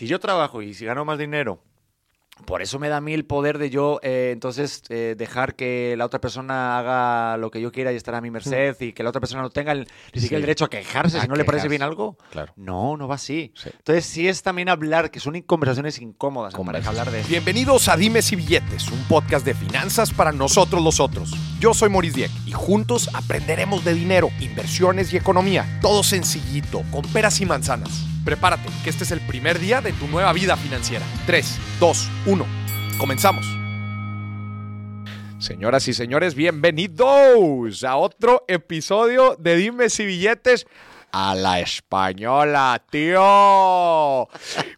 si yo trabajo y si gano más dinero, por eso me da a mí el poder de yo, eh, entonces, eh, dejar que la otra persona haga lo que yo quiera y estar a mi merced y que la otra persona no tenga el- ni siquiera Sí. el derecho a quejarse A si no le parece bien algo. Claro. No, no va así. Sí. Entonces, sí es también hablar, que son conversaciones incómodas en pareja, hablar de Bienvenidos a Dimes y Billetes, un podcast de finanzas para nosotros los otros. Yo soy Maurice Dieck y juntos aprenderemos de dinero, inversiones y economía. Todo sencillito, con peras y manzanas. Prepárate, que este es el primer día de tu nueva vida financiera. 3, 2, 1. Comenzamos. Señoras y señores, bienvenidos a otro episodio de Dimes y Billetes a la española, tío.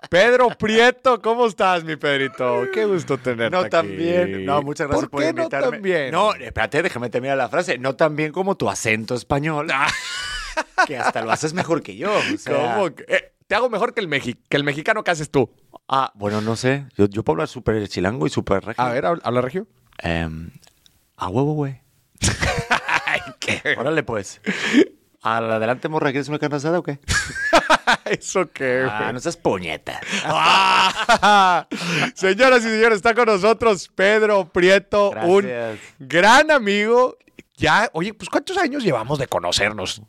Pedro Prieto, ¿cómo estás, mi Pedrito? Qué gusto tenerte No tan bien. No, muchas gracias ¿Por, por, qué invitarme. no tan bien? No, espérate, déjame terminar la frase. No tan bien como tu acento español. que hasta lo haces mejor que yo. o sea- ¿Cómo? que- eh, te hago mejor que el, mexi- que el mexicano que haces tú. Ah, bueno, no sé. Yo, yo puedo hablar súper chilango y súper regio. A ver, habla, regio. Em, a huevo, güey. Órale, pues. ¿Al adelante, morra, quieres una carne asada o qué? ¿Eso qué, Ah, no seas puñeta. Ah, Señoras y señores, está con nosotros Pedro Prieto, un gran amigo. Ya, oye, pues ¿cuántos años llevamos de conocernos?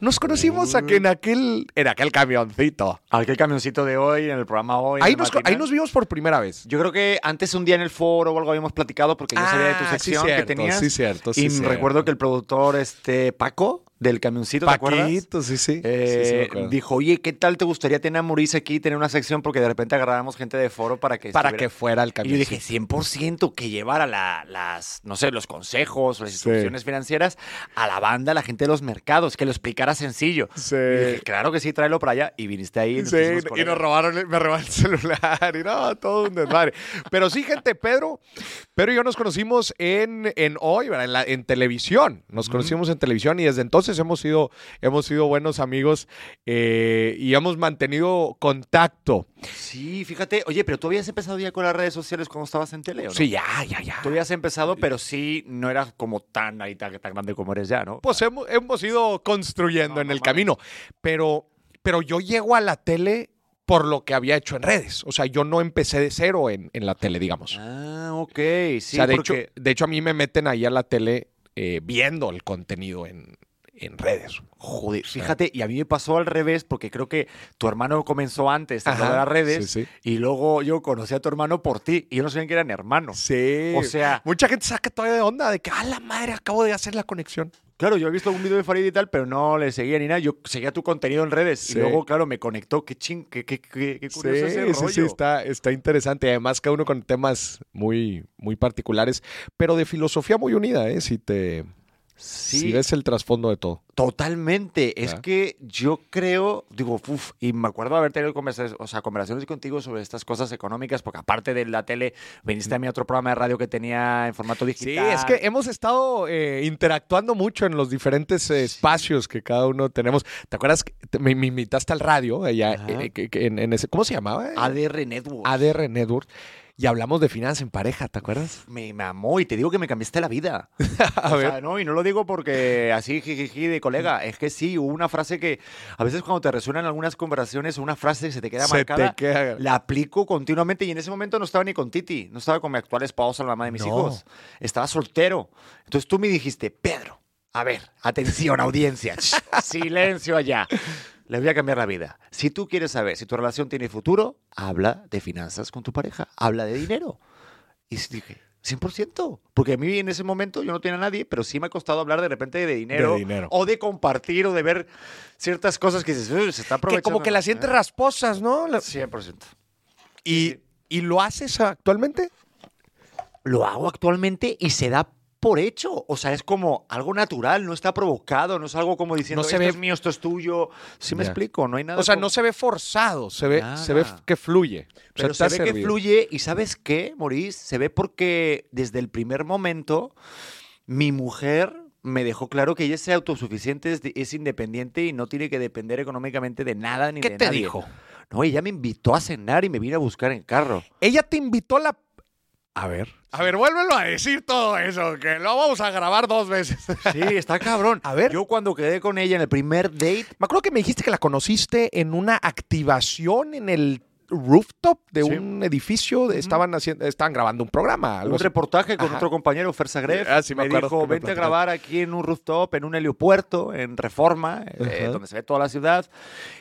Nos conocimos aquí en aquel, en aquel camioncito. Aquel camioncito de hoy, en el programa hoy. Ahí nos, matinal. ahí nos vimos por primera vez. Yo creo que antes un día en el foro o algo habíamos platicado porque yo sabía de tu Ah, sí, sección cierto, que tenías. sí, cierto, sí, y cierto. recuerdo que el productor, este, Paco, del camioncito, ¿te acuerdas? Paquito, sí, sí. Eh, Sí, acuerdo. dijo, oye, ¿qué tal te gustaría tener a Maurice aquí, tener una sección? Porque de repente agarrábamos gente de foro para que para estuviera- que fuera el Y camión. yo dije, 100% que llevara la- las, no sé, los consejos, las Sí. instrucciones financieras a la banda, a la gente de los mercados, que lo explicara sencillo. Sí. Y dije, claro que sí, tráelo para allá. Y viniste ahí. nos Sí, y nos robaron, el- me robaron el celular y no, todo un desmadre. Pero sí, gente, Pedro, Pedro y yo nos conocimos en, en hoy, ¿verdad? En, la- en televisión. Nos conocimos en televisión y desde entonces hemos sido, hemos sido buenos amigos eh, y hemos mantenido contacto. Sí, fíjate. Oye, pero tú habías empezado ya con las redes sociales cuando estabas en tele, ¿o no? Sí, ya, ya, ya. Tú habías empezado, pero sí no era como tan ahorita tan grande como eres ya, ¿no? Pues hemos, hemos ido construyendo No, en no el mames. camino. Pero, pero yo llego a la tele por lo que había hecho en redes. O sea, yo no empecé de cero en, en la tele, digamos. Ah, ok. Sí, o sea, de, porque... hecho, de hecho, a mí me meten ahí a la tele eh, viendo el contenido en, en redes. Joder, fíjate, y a mí me pasó al revés porque creo que tu hermano comenzó antes Ajá, las redes sí, sí. y luego yo conocí a tu hermano por ti y yo no sabía que eran hermanos. Sí. O sea- mucha gente saca todavía de onda de que, a la madre, acabo de hacer la conexión. Claro, yo he visto algún video de Farid y tal, pero no le seguía ni nada. Yo seguía tu contenido en redes Sí. y luego, claro, me conectó. Qué ching, qué, qué, qué, qué curioso ese sí, sí, rollo. sí, está, está interesante. Además, cada uno con temas muy, muy particulares, pero de filosofía muy unida, ¿eh? Si te Sí, si ves el trasfondo de todo. totalmente. Es que yo creo, digo, uf, y me acuerdo haber tenido conversaciones, o sea, conversaciones contigo sobre estas cosas económicas, porque aparte de la tele, viniste a mi otro programa de radio que tenía en formato Sí, digital. es que hemos estado eh, interactuando mucho en los diferentes eh, espacios que cada uno tenemos. ¿Te acuerdas? que te- me, me invitaste al radio allá eh, en, en ese, ¿cómo se llamaba? ADR Network. ADR Network. Y hablamos de finanzas en pareja, ¿te acuerdas? Me mamó y te digo que me cambiaste la vida. A O ver. sea, no, y no lo digo porque así jijiji de colega. Es que sí, hubo una frase que a veces cuando te resuenan algunas conversaciones, una frase que se te queda Se te marcada, queda- la aplico continuamente. Y en ese momento no estaba ni con Titi, no estaba con mi actual esposa, la mamá de mis No. hijos. Estaba soltero. Entonces tú me dijiste, Pedro, a ver, atención, audiencia, silencio allá. Les voy a cambiar la vida. Si tú quieres saber si tu relación tiene futuro, habla de finanzas con tu pareja, habla de dinero. Y dije, 100%. Porque a mí en ese momento yo no tenía a nadie, pero sí me ha costado hablar de repente de dinero. De dinero. O de compartir o de ver ciertas cosas que dices, "Uy, se está aprovechando. Que como que las sientes rasposas, ¿no? La- 100%. Y, ¿Y lo haces actualmente? Lo hago actualmente y se da por hecho. O sea, es como algo natural, no está provocado, no es algo como diciendo, No se esto ve- es mío, esto es tuyo. Sí me explico, no hay nada. O sea, como- no se ve forzado, se ve, se ve que fluye. O sea, se ve que fluye y ¿sabes qué, Maurice? Se ve porque desde el primer momento mi mujer me dejó claro que ella es autosuficiente, es, de- es independiente y no tiene que depender económicamente de nada ni ¿Qué de te nadie. dijo? No, ella me invitó a cenar y me vino a buscar en carro. Ella te invitó a la... A ver. A ver, vuélvelo a decir todo eso, que lo vamos a grabar dos veces. Sí, está cabrón. A ver. Yo cuando quedé con ella en el primer date, Me acuerdo que me dijiste que la conociste en una activación en el rooftop de Sí. un edificio, de- estaban haciendo, estaban grabando un programa. algo un así. reportaje con Ajá. otro compañero, Fer Sagrev. Ah, sí, me me, acuerdo dijo, me vente a platicaste". grabar aquí en un rooftop, en un heliopuerto, en Reforma, eh, donde se ve toda la ciudad.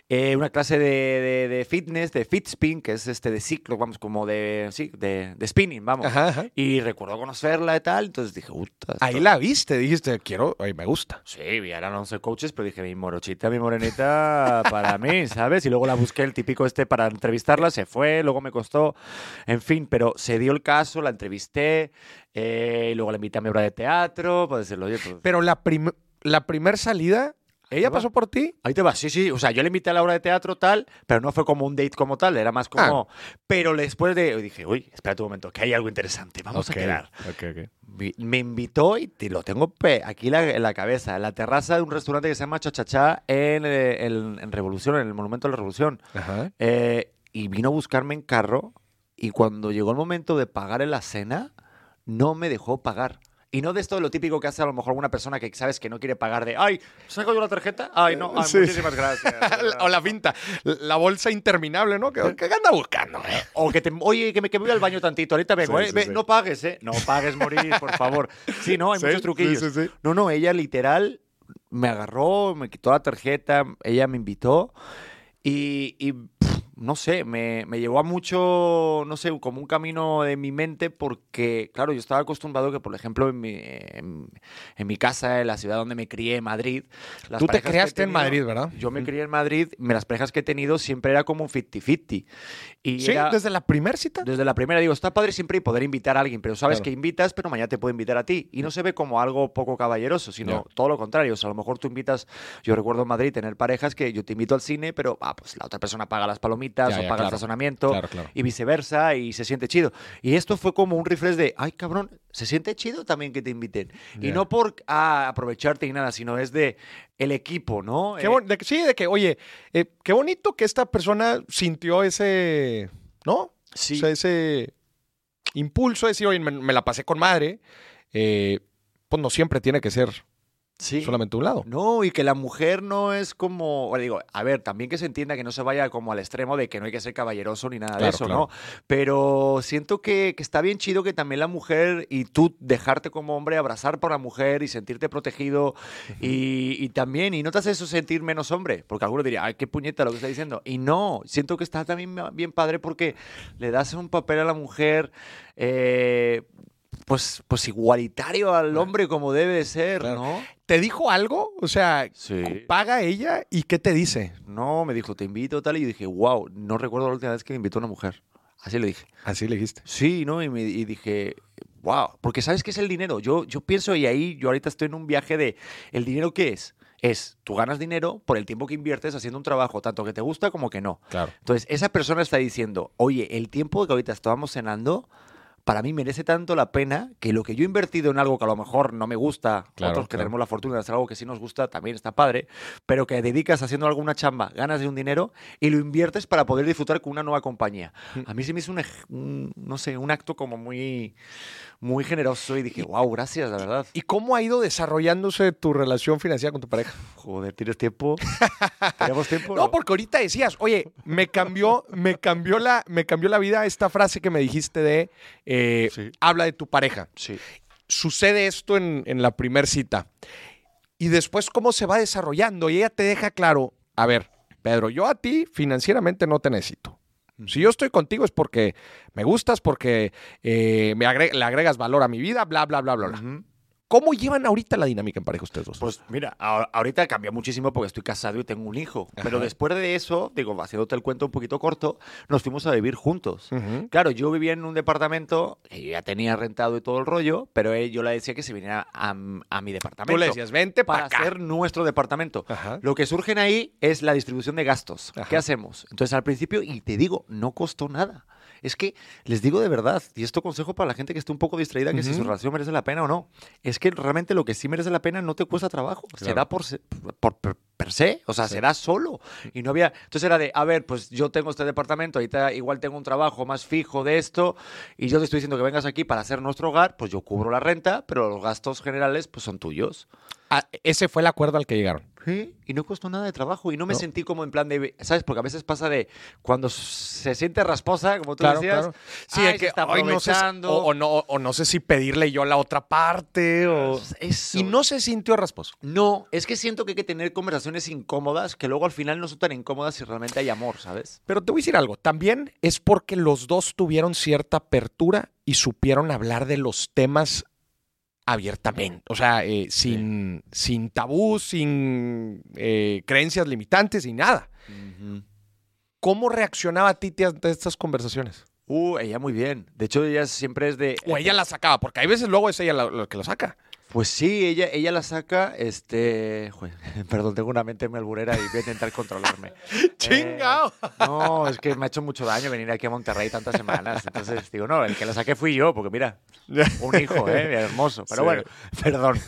Eh, una clase de, de- de fitness, de fit spin, que es este de ciclo, vamos, como de, sí, de, de spinning, vamos. Ajá, ajá. Y recuerdo conocerla y tal, entonces dije, puta. Ahí la viste, dijiste, quiero, oye, me gusta. Sí, eran 11 coaches, pero dije, mi morochita, mi morenita, para mí, ¿sabes? Y luego la busqué, el típico este, para entrevistarla, se fue, luego me costó, en fin, pero se dio el caso, la entrevisté, eh, y luego la invité a mi obra de teatro, para decirle, oye, pues... Pero la, prim- la primer salida, ¿ella va. pasó por ti? Ahí te vas, sí, sí. O sea, yo le invité a la obra de teatro tal, pero no fue como un date como tal, era más como... Pero después de... Dije, uy, espérate un momento, que hay algo interesante, vamos Ok, a quedar. ok, ok. Vi- Me invitó y te lo tengo aquí la- en la cabeza, en la terraza de un restaurante que se llama Chachachá en, eh, el- en Revolución, en el Monumento de la Revolución. Ajá. Eh, y vino a buscarme en carro y cuando llegó el momento de pagar en la cena, no me dejó pagar. Y no de esto de lo típico que hace a lo mejor alguna persona que sabes que no quiere pagar de, ay, ¿saco yo la tarjeta? Ay, no, ay, Sí. muchísimas gracias. o la finta, la bolsa interminable, ¿no? ¿Qué, qué anda buscando? eh? O que te, oye, que me, que me voy al baño tantito, ahorita vengo, Sí, ¿eh? sí, Ve. No pagues, ¿eh? No pagues, morir, por favor. Sí, no, hay muchos truquillos. No, no, ella literal me agarró, me quitó la tarjeta, ella me invitó y, no sé, me, me llevó a mucho, no sé, como un camino de mi mente porque, claro, yo estaba acostumbrado que, por ejemplo, en mi, en, en mi casa, en la ciudad donde me crié, en Madrid. las Tú te creaste en Madrid, ¿verdad? Yo me crié en Madrid, me- las parejas que he tenido siempre era como un 50-50. Y Sí, era- desde la primera cita. desde la primera digo, está padre siempre poder invitar a alguien, pero sabes Claro. que invitas, pero mañana te puede invitar a ti. Y no se ve como algo poco caballeroso, sino todo lo contrario. O sea, a lo mejor tú invitas, yo recuerdo en Madrid tener parejas que yo te invito al cine, pero ah, pues la otra persona paga las palomitas Ya, o ya, paga el claro. estacionamiento Claro, claro. y viceversa y se siente chido. Y esto fue como un refresh de, ay cabrón, se siente chido también que te inviten. Y no por ah, aprovecharte ni nada, sino es de el equipo, ¿no? Qué Eh, bon- de que- sí, de que, oye, eh, qué bonito que esta persona sintió ese, ¿no? sí. O sea, ese impulso de decir, oye, me, me la pasé con madre. eh, pues no siempre tiene que ser sí. solamente un lado. No, y que la mujer no es como, bueno, digo, a ver, también que se entienda que no se vaya como al extremo de que no hay que ser caballeroso ni nada de eso, claro. ¿no? Pero siento que, que está bien chido que también la mujer y tú dejarte como hombre abrazar por la mujer y sentirte protegido y, y también, y no te hace eso sentir menos hombre, porque alguno diría, ay, qué puñeta lo que está diciendo. Y no, siento que está también bien padre porque le das un papel a la mujer. eh, pues, pues igualitario al hombre como debe de ser, Claro. ¿no? ¿Te dijo algo? O sea, Sí. paga ella y qué te dice? No, me dijo, te invito tal. Y yo dije, wow, no recuerdo la última vez que me invitó una mujer. Así le dije. Así le dijiste. Sí, ¿no? Y, me, y dije, wow, porque ¿sabes qué es el dinero? Yo, yo pienso, y ahí yo ahorita estoy en un viaje de, ¿el dinero qué es? Es, tú ganas dinero por el tiempo que inviertes haciendo un trabajo, tanto que te gusta como que no. Claro. Entonces, esa persona está diciendo, oye, el tiempo que ahorita estábamos cenando, para mí merece tanto la pena que lo que yo he invertido en algo que a lo mejor no me gusta, Claro, otros que claro. tenemos la fortuna de hacer algo que sí nos gusta, también está padre, pero que dedicas haciendo alguna chamba, ganas de un dinero y lo inviertes para poder disfrutar con una nueva compañía. A mí se me hizo un, un, no sé, un acto como muy, muy generoso y dije, wow, gracias, la verdad. ¿Y cómo ha ido desarrollándose tu relación financiera con tu pareja? Joder, ¿tienes tiempo? ¿Tenemos tiempo? No, porque ahorita decías, oye, me cambió, me cambió la, me cambió la vida esta frase que me dijiste de eh, Sí. habla de tu pareja. Sí. Sucede esto en, en la primer cita. Y después cómo se va desarrollando. Y ella te deja claro, a ver, Pedro, yo a ti financieramente no te necesito. Si yo estoy contigo es porque me gustas, porque eh, me agre- le agregas valor a mi vida, bla, bla, bla, bla, bla. ¿Cómo llevan ahorita la dinámica en pareja ustedes dos? Pues mira, a- ahorita cambió muchísimo porque estoy casado y tengo un hijo. Pero Ajá. después de eso, digo, haciéndote el cuento un poquito corto, nos fuimos a vivir juntos. Ujú. Claro, yo vivía en un departamento que ya tenía rentado y todo el rollo, pero él- yo le decía que se viniera a, a mi departamento. Tú le decías, vente para para hacer nuestro departamento. Ajá. Lo que surgen ahí es la distribución de gastos. Ajá. ¿Qué hacemos? Entonces, al principio, y te digo, no costó nada. Es que les digo de verdad, y esto consejo para la gente que esté un poco distraída, que si su relación merece la pena o no. Es que realmente lo que sí merece la pena no te cuesta trabajo. Se Claro. da por, se- por per, se, o sea, Sí. se da solo. Y no había. Entonces era de, a ver, pues yo tengo este departamento, ahorita igual tengo un trabajo más fijo de esto, y yo te estoy diciendo que vengas aquí para hacer nuestro hogar, pues yo cubro la renta, pero los gastos generales, pues son tuyos. Ah, ese fue el acuerdo al que llegaron. Y no costó nada de trabajo y no me No. sentí como en plan de, ¿sabes? Porque a veces pasa de cuando se siente rasposa, como tú Claro, decías, claro. Sí, ay, se está "Ay, no sé o, o no, o no sé si pedirle yo la otra parte. O... Eso. Y no se sintió rasposo. No, es que siento que hay que tener conversaciones incómodas que luego al final no son tan incómodas si realmente hay amor, ¿sabes? Pero te voy a decir algo. También es porque los dos tuvieron cierta apertura y supieron hablar de los temas abiertamente. O sea, eh, sin, sin tabú, sin eh, creencias limitantes y nada. ¿Cómo reaccionaba Titi ante estas conversaciones? Uh, ella muy bien. De hecho, ella siempre es de... O ella la sacaba, porque hay veces luego es ella la, la que lo saca. Pues sí, ella, ella la saca, este... perdón, tengo una mente muy alburera y voy a intentar controlarme. ¡Chingao! Eh, no, es que me ha hecho mucho daño venir aquí a Monterrey tantas semanas. Entonces digo, no, el que la saqué fui yo, porque mira, un hijo, ¿eh? Hermoso. Pero Sí. bueno, perdón.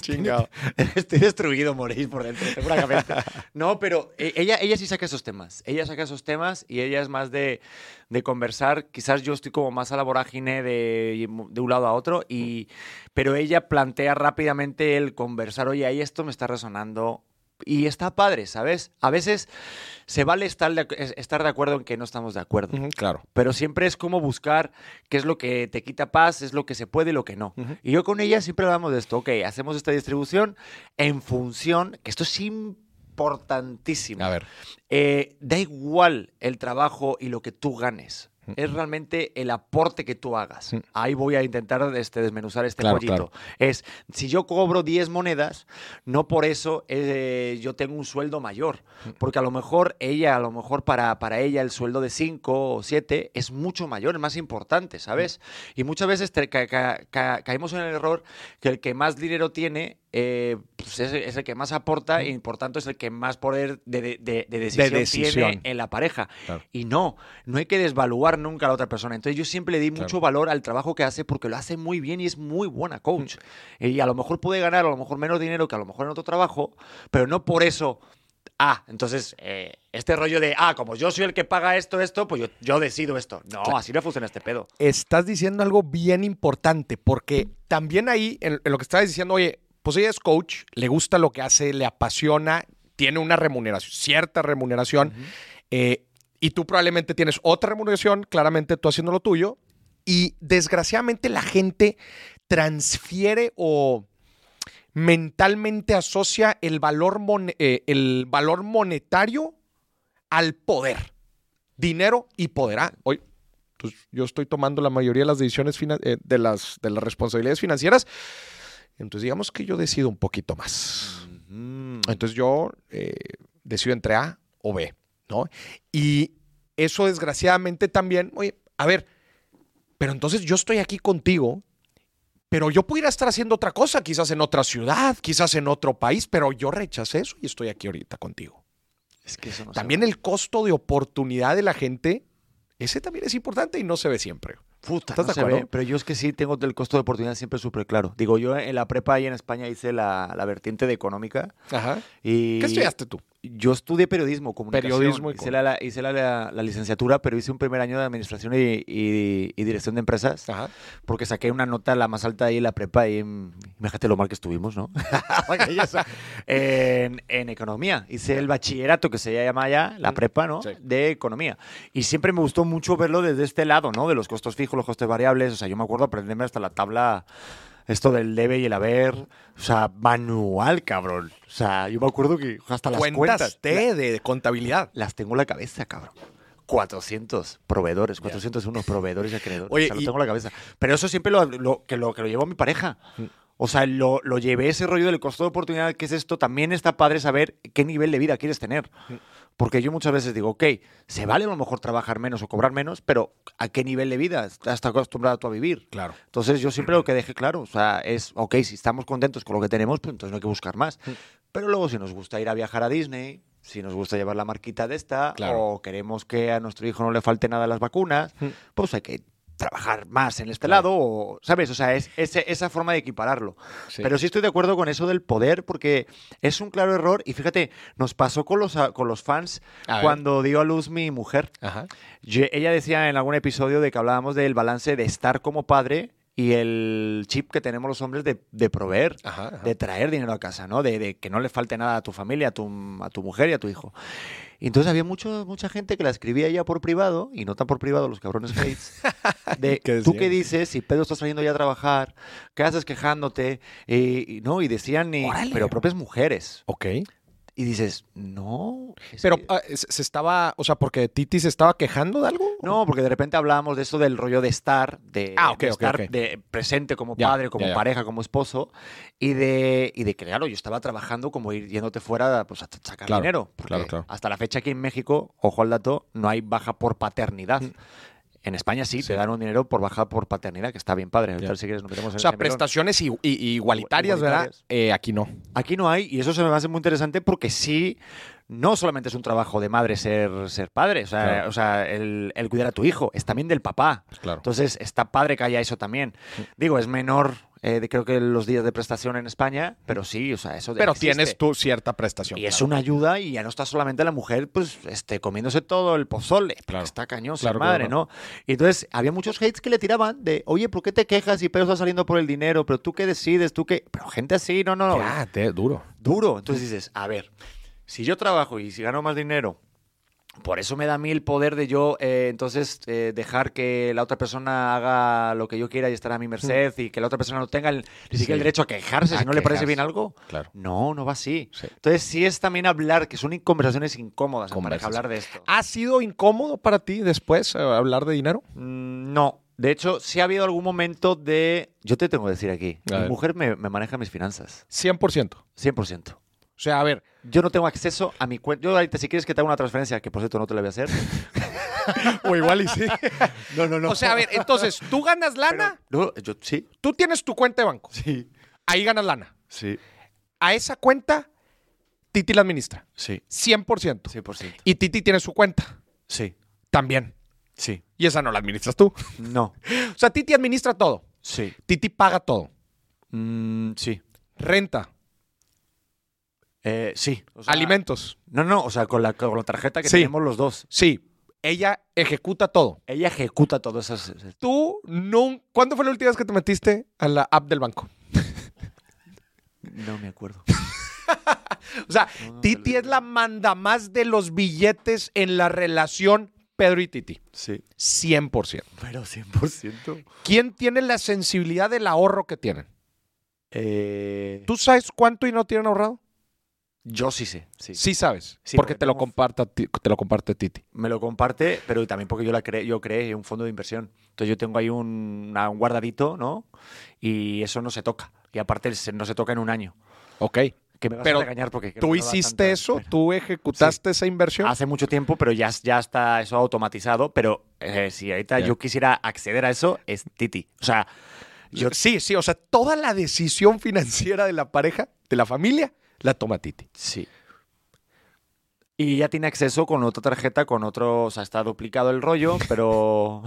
Chingao. Estoy destruido, moréis por dentro, seguramente. No, pero eh, ella, ella sí saca esos temas. Ella saca esos temas y ella es más de, de conversar. Quizás yo estoy como más a la vorágine de, de un lado a otro, y, pero ella plantea rápidamente el conversar. Oye, ahí esto me está resonando. Y está padre, ¿sabes? A veces se vale estar de, estar de acuerdo en que no estamos de acuerdo. Claro. Pero siempre es como buscar qué es lo que te quita paz, es lo que se puede y lo que no. Y yo con ella siempre hablamos de esto. Ok, hacemos esta distribución en función, que esto es importantísimo. A ver. Eh, da igual el trabajo y lo que tú ganes. Mm. Es realmente el aporte que tú hagas. Mm. Ahí voy a intentar este, desmenuzar este Claro, pollito. Es, si yo cobro 10 monedas, no por eso eh, yo tengo un sueldo mayor. Mm. Porque a lo mejor ella, a lo mejor para, para ella el sueldo de 5 o 7 es mucho mayor, es más importante, ¿sabes? Mm. Y muchas veces te- ca- ca- ca- caemos en el error que el que más dinero tiene eh, pues es, es el que más aporta y por tanto es el que más poder de, de- de- de decisión, decisión. tiene en la pareja. Claro. Y no, no hay que desvaluar nunca a la otra persona. Entonces yo siempre le di Claro. mucho valor al trabajo que hace porque lo hace muy bien y es muy buena coach. Mm. Y a lo mejor puede ganar a lo mejor menos dinero que a lo mejor en otro trabajo, pero no por eso... Ah, entonces, eh, este rollo de, ah, como yo soy el que paga esto, esto, pues yo, yo decido esto. No, así no funciona este pedo. Estás diciendo algo bien importante, porque también ahí, en, en lo que estabas diciendo, oye, pues ella es coach, le gusta lo que hace, le apasiona, tiene una remuneración, cierta remuneración, eh, y tú probablemente tienes otra remuneración, claramente tú haciendo lo tuyo, y desgraciadamente la gente transfiere o mentalmente asocia el valor, mon- eh, el valor monetario al poder. Dinero y poder. Ah, hoy, pues yo estoy tomando la mayoría de las decisiones eh, de, las, de las responsabilidades financieras. Entonces digamos que yo decido un poquito más. Entonces yo eh, decido entre A o B, ¿no? Y eso desgraciadamente también, oye, a ver, pero entonces yo estoy aquí contigo, pero yo pudiera estar haciendo otra cosa, quizás en otra ciudad, quizás en otro país, pero yo rechacé eso y estoy aquí ahorita contigo. Es que eso no También el costo de oportunidad de la gente, ese también es importante y no se ve siempre. Puta, ¿Estás no de se acuerdo? ve, pero yo es que sí tengo el costo de oportunidad siempre súper claro. Digo, yo en la prepa ahí en España hice la, la vertiente de económica Ajá. y... ¿Qué estudiaste tú? Yo estudié periodismo, comunicación. Periodismo y hice, la, la- hice la, la- la licenciatura, pero hice un primer año de administración y, y- y dirección de empresas, Ajá. porque saqué una nota la más alta ahí en la prepa y imagínate lo mal que estuvimos, ¿no? En, en economía. Hice el bachillerato que se llama ya, la prepa, ¿no? sí. De economía. Y siempre me gustó mucho verlo desde este lado, ¿no? De los costos fijos, los costes variables. O sea, yo me acuerdo aprenderme hasta la tabla esto del debe y el haber, o sea, manual, cabrón. O sea, yo me acuerdo que hasta las Cuentas cuentas T de contabilidad. las tengo en la cabeza, cabrón. 400 proveedores, 401 proveedores y acreedores. Oye, o sea, lo y- tengo en la cabeza. Pero eso siempre lo, lo- que, lo, que lo llevo a mi pareja. O sea, lo, lo llevé ese rollo del costo de oportunidad, que es esto. También está padre saber qué nivel de vida quieres tener. Porque yo muchas veces digo, ok, se vale a lo mejor trabajar menos o cobrar menos, pero ¿a qué nivel de vida estás acostumbrado tú a vivir? Claro. Entonces yo siempre lo que dejé claro, o sea, es, ok, si estamos contentos con lo que tenemos, pues entonces no hay que buscar más. Pero luego si nos gusta ir a viajar a Disney, si nos gusta llevar la marquita de esta, Claro. o queremos que a nuestro hijo no le falte nada las vacunas, pues hay que trabajar más en este lado, o, ¿sabes? O sea, es esa forma de equipararlo. Sí. Pero sí estoy de acuerdo con eso del poder, porque es un claro error, y fíjate, nos pasó con los, con los fans A cuando dio a luz mi mujer. Ajá. Ella decía en algún episodio de que hablábamos del balance de estar como padre y el chip que tenemos los hombres de, de proveer, Ajá, ajá. de traer dinero a casa, ¿no? De, de que no le falte nada a tu familia, a tu, a tu mujer y a tu hijo. Entonces había mucho, mucha gente que la escribía ya por privado, y no tan por privado los cabrones hates, de ¿Qué tú qué dices si Pedro está saliendo ya a trabajar, qué haces quejándote, y, y no, y decían, y- pero propias mujeres. Ok. Y dices, no. es Pero que- ah, se estaba, o sea, porque Titi se estaba quejando de algo. No, porque de repente hablábamos de eso del rollo de estar, de, Ah, ok, de estar ok. de presente como Ya, padre, como ya, ya. pareja, como esposo, y de, y de que, claro, yo estaba trabajando como ir yéndote fuera pues, a sacar Claro, dinero. Porque claro, claro. hasta la fecha aquí en México, ojo al dato, no hay baja por paternidad. Mm. En España sí, Sí. te dan un dinero por baja por paternidad, que está bien padre. Si quieres nos metemos en O sea, prestaciones igualitarias, ¿verdad? Eh, aquí no. Aquí no hay, y eso se me hace muy interesante porque sí, no solamente es un trabajo de madre ser, ser padre, o sea, Claro. o sea el, el cuidar a tu hijo, es también del papá. Claro. Entonces, está padre que haya eso también. Digo, es menor, eh, de- creo que los días de prestación en España, pero sí, o sea, eso Pero existe. tienes tú cierta prestación. Y es una ayuda y ya no está solamente la mujer, pues, este, comiéndose todo el pozole. Claro. Está cañón, ser Claro, madre. ¿no? Y entonces había muchos hates que le tiraban de, oye, ¿por qué te quejas si Pedro está saliendo por el dinero? Pero tú qué decides, tú qué. Pero gente así, no, no, no. Ya, te- duro. Duro. Entonces dices, a ver, si yo trabajo y si gano más dinero, por eso me da a mí el poder de yo, eh, entonces, eh, dejar que la otra persona haga lo que yo quiera y estar a mi merced y que la otra persona no tenga el- ni siquiera Sí. el derecho a quejarse A si no le parece bien algo. Claro. No, no va así. Sí. Entonces, sí es también hablar, que son conversaciones incómodas en pareja, Conversación. hablar de esto. ¿Ha sido incómodo para ti después eh, hablar de dinero? Mm, No. De hecho, sí ha habido algún momento de... Yo te tengo que decir aquí. A Mi ver. mujer me, me maneja mis finanzas. 100%. 100%. O sea, a ver, Yo no tengo acceso a mi cuenta. Yo ahorita, si quieres que te haga una transferencia, que por cierto no te la voy a hacer. o igual y sí. No, no, O sea, a ver, entonces, tú ganas lana, No, yo sí. tú tienes tu cuenta de banco. Sí. Ahí ganas lana. Sí. A esa cuenta, Titi la administra. Sí. 100%. 100%. Y Titi tiene su cuenta. Sí. También. Sí. Y esa no la administras tú. No. O sea, Titi administra todo. Sí. Titi paga todo. Mm, sí. Renta, Eh, sí. O sea, alimentos. No, no, o sea, con la, con la tarjeta que Sí. tenemos los dos. Sí. Ella ejecuta todo. Ella ejecuta todas esas. Tú, no, ¿cuándo fue la última vez que te metiste a la app del banco? No me acuerdo. O sea, No, Titi es la manda más de los billetes en la relación Pedro y Titi. Sí. 100%. Pero 100%. ¿Quién tiene la sensibilidad del ahorro que tienen? Eh, ¿Tú sabes cuánto y no tienen ahorrado? Yo sí sé. Sí. Sí sabes, Sí, porque porque te lo, comparta, te lo comparte Titi. Me lo comparte, pero también porque yo la creé, yo creé un fondo de inversión. Entonces yo tengo ahí un, una- un guardadito, ¿no? Y eso no se toca. Y aparte no se toca en un año. Ok. Que me vas Pero a regañar porque ¿Tú hiciste eso? ¿Tú ejecutaste esa inversión? Hace mucho tiempo, pero ya, ya está eso automatizado. Pero eh, si ahorita Ya. yo quisiera acceder a eso, es Titi. O sea, yo Sí, sí, o sea, toda la decisión financiera de la pareja, de la familia, la toma Titi. sí. Y ya tiene acceso con otra tarjeta, con otro, o sea, está duplicado el rollo, pero,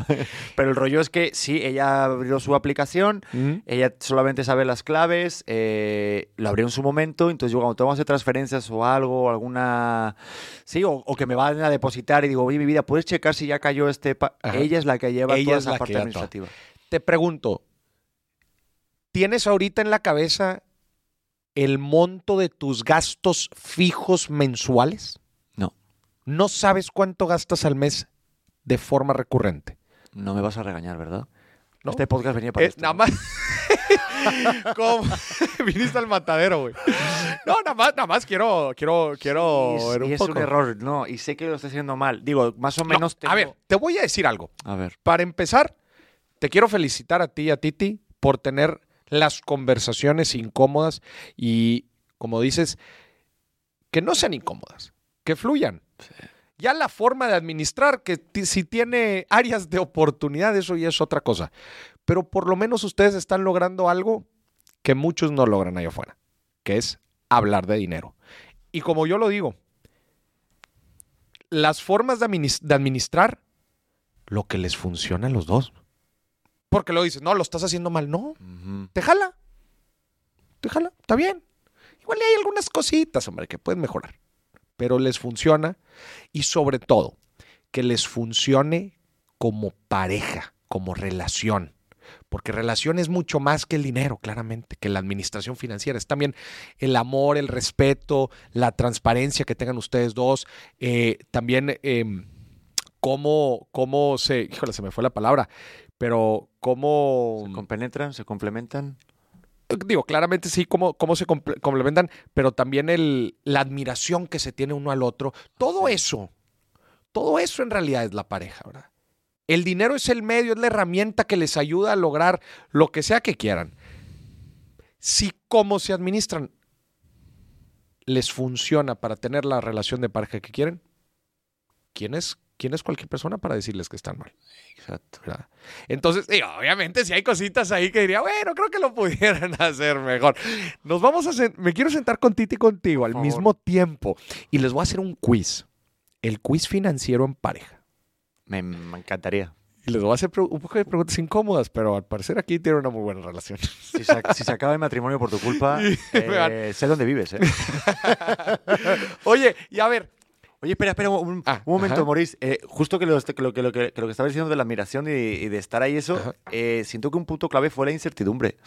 pero el rollo es que sí, ella abrió su aplicación, Ella solamente sabe las claves, eh, lo abrió en su momento, entonces yo cuando tengo que hacer transferencias o algo, alguna... Sí, o, o que me van a depositar y digo, oye, mi vida, ¿puedes checar si ya cayó este...? pa-?" Ajá. Ella es la que lleva Ella toda es esa la parte administrativa. Te pregunto, ¿tienes ahorita en la cabeza el monto de tus gastos fijos mensuales? No, ¿No sabes cuánto gastas al mes de forma recurrente? no me vas a regañar, ¿verdad? ¿No? Este podcast venía para Eh, esto. nada más. ¿Cómo? Viniste al matadero, güey. No, nada más, nada más quiero, quiero, quiero Y es, un y es poco. un error, no, y sé que lo estoy haciendo mal. Digo, más o No, menos A ver, te voy a decir algo. A ver. Para empezar, te quiero felicitar a ti y a Titi por tener las conversaciones incómodas y, como dices, que no sean incómodas, que fluyan. Ya la forma de administrar, que si tiene áreas de oportunidad, eso ya es otra cosa. Pero por lo menos ustedes están logrando algo que muchos no logran allá afuera, que es hablar de dinero. Y como yo lo digo, las formas de, de administrar lo que les funciona a los dos. Porque lo dices, no, lo estás haciendo mal. No, Ujú. te jala. Te jala, está bien. Igual hay algunas cositas, hombre, que pueden mejorar. Pero les funciona y sobre todo, que les funcione como pareja, como relación. porque relación es mucho más que el dinero, claramente, que la administración financiera. Es también el amor, el respeto, la transparencia que tengan ustedes dos, eh, también em, cómo, cómo se, híjole, se me fue la palabra, pero cómo... ¿Se compenetran? ¿Se complementan? digo, claramente sí, cómo, cómo se comple- complementan, pero también el, la admiración que se tiene uno al otro. Todo eso, todo eso en realidad es la pareja, ¿verdad? El dinero es el medio, es la herramienta que les ayuda a lograr lo que sea que quieran. Si cómo se administran les funciona para tener la relación de pareja que quieren, ¿quién es, quién es cualquier persona para decirles que están mal? Exacto. ¿verdad? Entonces, digo, obviamente si hay cositas ahí que diría, bueno, creo que lo pudieran hacer mejor. Nos vamos a me quiero sentar con Titi y contigo al mismo tiempo y les voy a hacer un quiz. El quiz financiero en pareja. Me, me encantaría. Y les voy a hacer un poco de preguntas incómodas, pero al parecer aquí tienen una muy buena relación. Si se, si se acaba el matrimonio por tu culpa, eh, sé dónde vives, ¿eh? Oye, y a ver, Oye, espera, espera un, Ah, un momento. Maurice. Eh, justo que lo, que, lo, que, lo, que, que lo que estabas diciendo de la admiración y, y de estar ahí eso, eh, siento que un punto clave fue la incertidumbre.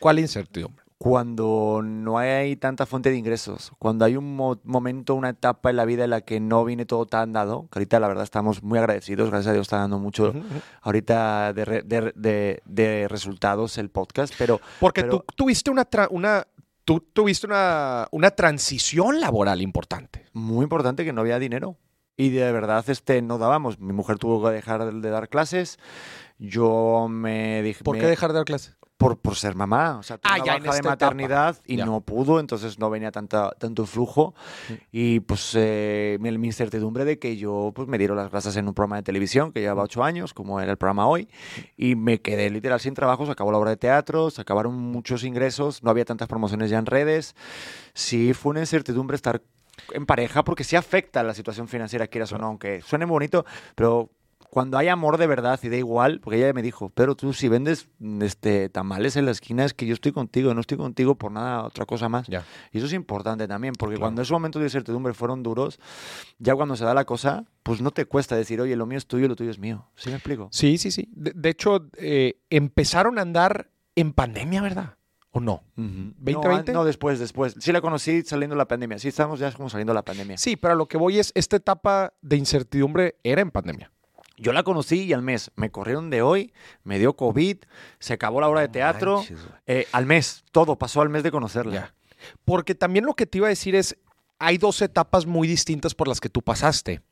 ¿cuál incertidumbre? Cuando no hay tanta fuente de ingresos, cuando hay un mo- momento, una etapa en la vida en la que no viene todo tan dado, que ahorita la verdad estamos muy agradecidos, gracias a Dios está dando mucho ahorita de, re- de- de- de resultados el podcast, pero Porque Pero- tú tuviste una, tú tuviste una, una transición laboral importante. muy importante que no había dinero. Y de verdad este, no dábamos. Mi mujer tuvo que dejar de dar clases. Yo me dije... ¿Por me- qué dejar de dar clases? Por, por ser mamá. O sea, tuve Ah, una ya en baja de esta etapa. maternidad y Ya. no pudo, entonces no venía tanta, tanto flujo. Mm. Y pues eh, mi, incertidumbre de que yo pues me dieron las gracias en un programa de televisión que llevaba ocho años, como era el programa hoy, y me quedé literal sin trabajo, se acabó la obra de teatro, se acabaron muchos ingresos, no había tantas promociones ya en redes. Sí, fue una incertidumbre estar en pareja porque sí afecta la situación financiera, quieras o no, aunque suene bonito, pero cuando hay amor de verdad y da igual, porque ella me dijo, pero tú si vendes este, tamales en la esquina es que yo estoy contigo, no estoy contigo por nada, otra cosa más. Ya. Y eso es importante también, porque Claro. cuando esos momentos de incertidumbre fueron duros, ya cuando se da la cosa, pues no te cuesta decir, oye, lo mío es tuyo, lo tuyo es mío. ¿Sí me explico? Sí, sí, sí. De, de hecho, eh, empezaron a andar en pandemia, ¿verdad? ¿O no? Ujú. ¿2020? No, no, después, después. Sí la conocí saliendo de la pandemia. Sí, estamos ya como saliendo de la pandemia. Sí, pero a lo que voy es, esta etapa de incertidumbre era en pandemia. Yo la conocí y al mes me corrieron de hoy, me dio COVID, se acabó la obra de teatro. manches, eh, al mes, todo pasó al mes de conocerla. Ya. Porque también lo que te iba a decir es, hay dos etapas muy distintas por las que tú pasaste.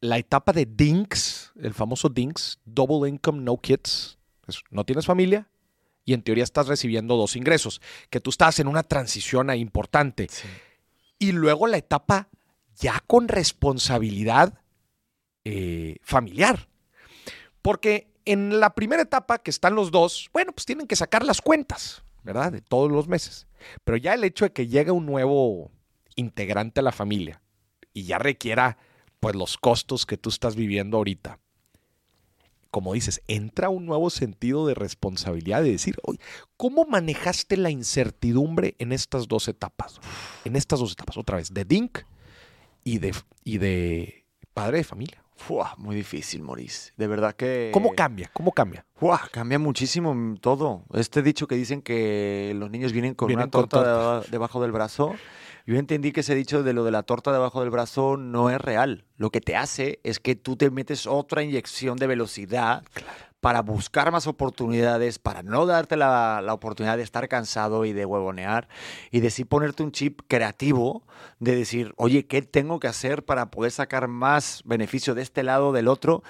La etapa de DINKS, el famoso DINKS, Double Income No Kids, es, no tienes familia y en teoría estás recibiendo dos ingresos, que tú estás en una transición ahí importante. Y luego la etapa ya con responsabilidad eh, familiar. Porque en la primera etapa que están los dos, bueno, pues tienen que sacar las cuentas, ¿verdad? De todos los meses. Pero ya el hecho de que llegue un nuevo integrante a la familia y ya requiera pues los costos que tú estás viviendo ahorita. Como dices, entra un nuevo sentido de responsabilidad de decir, oye, ¿cómo manejaste la incertidumbre en estas dos etapas? En estas dos etapas, otra vez, de Dink y de, y de padre de familia. Fua, muy difícil, Maurice. De verdad que... ¿Cómo cambia? ¿Cómo cambia? Fua, cambia muchísimo todo. Este dicho que dicen que los niños vienen con Vienen una con torta, de- debajo del brazo. Yo entendí que ese dicho de lo de la torta debajo del brazo no es real. Lo que te hace es que tú te metes otra inyección de velocidad para buscar más oportunidades, para no darte la, la oportunidad de estar cansado y de huevonear y de sí ponerte un chip creativo de decir, oye, ¿qué tengo que hacer para poder sacar más beneficio de este lado, del otro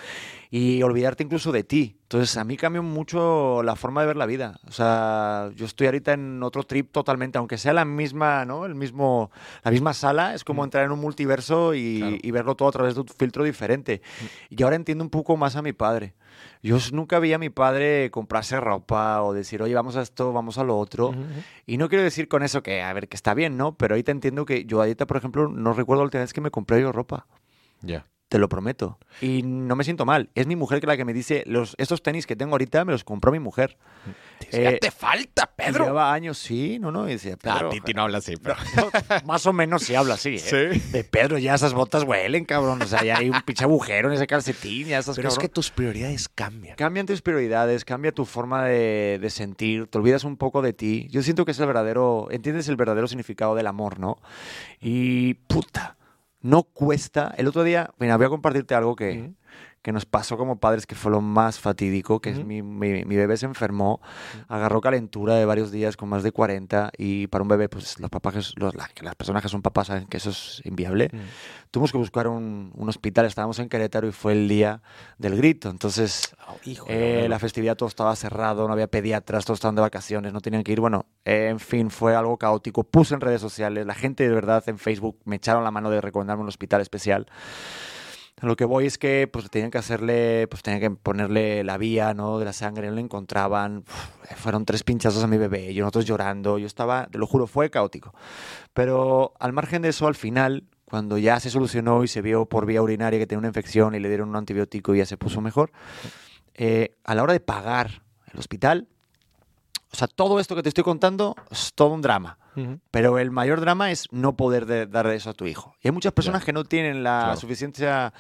y olvidarte incluso de ti? Entonces, a mí cambió mucho la forma de ver la vida. O sea, yo estoy ahorita en otro trip totalmente, aunque sea la misma, ¿no? El mismo, la misma sala, es como entrar en un multiverso y, Claro. y verlo todo a través de un filtro diferente. Y ahora entiendo un poco más a mi padre. Yo nunca vi a mi padre comprarse ropa o decir, oye, vamos a esto, vamos a lo otro. Ujú, ujú. Y no quiero decir con eso que, a ver, que está bien, ¿no? Pero ahorita entiendo que yo ahorita, por ejemplo, no recuerdo la última vez que me compré yo ropa. Ya. Te lo prometo. Y no me siento mal. Es mi mujer que la que me dice, los, estos tenis que tengo ahorita me los compró mi mujer. ya Eh, te falta, Pedro. Lleva años, sí, no, no. Y decía, Ah, Pedro, Titi no habla así, pero... más o menos sí habla así. ¿eh? Sí. De Pedro, ya esas botas huelen, cabrón. O sea, ya hay un pinche agujero en ese calcetín, ya estás Pero es que tus prioridades cambian. Cambian tus prioridades, cambia tu forma de, de sentir, te olvidas un poco de ti. Yo siento que es el verdadero, entiendes el verdadero significado del amor, ¿no? Y puta, no cuesta. El otro día, mira, voy a compartirte algo que. Que nos pasó como padres, que fue lo más fatídico, que es mi, mi, mi bebé se enfermó, agarró calentura de varios días con más de 40 y para un bebé, pues los papás, los, la- las personas que son papás saben que eso es inviable. Tuvimos que buscar un, un hospital, estábamos en Querétaro y fue el día del grito. Entonces, hijo eh, la festividad todo estaba cerrado, no había pediatras, todos estaban de vacaciones, no tenían que ir. Bueno, eh, en fin, fue algo caótico. Puse en redes sociales, la gente de verdad en Facebook me echaron la mano de recomendarme un hospital especial. Lo que voy es que pues tenían que hacerle, pues tenían que ponerle la vía, ¿no? De la sangre, no lo encontraban. Fueron tres pinchazos a mi bebé, y nosotros llorando. Yo estaba, te lo juro, fue caótico. Pero al margen de eso, al final, cuando ya se solucionó y se vio por vía urinaria que tenía una infección y le dieron un antibiótico y ya se puso mejor, eh, a la hora de pagar el hospital, o sea, todo esto que te estoy contando es todo un drama. Ujú. Pero el mayor drama es no poder de- dar eso a tu hijo. Y hay muchas personas que no tienen la Claro. suficiencia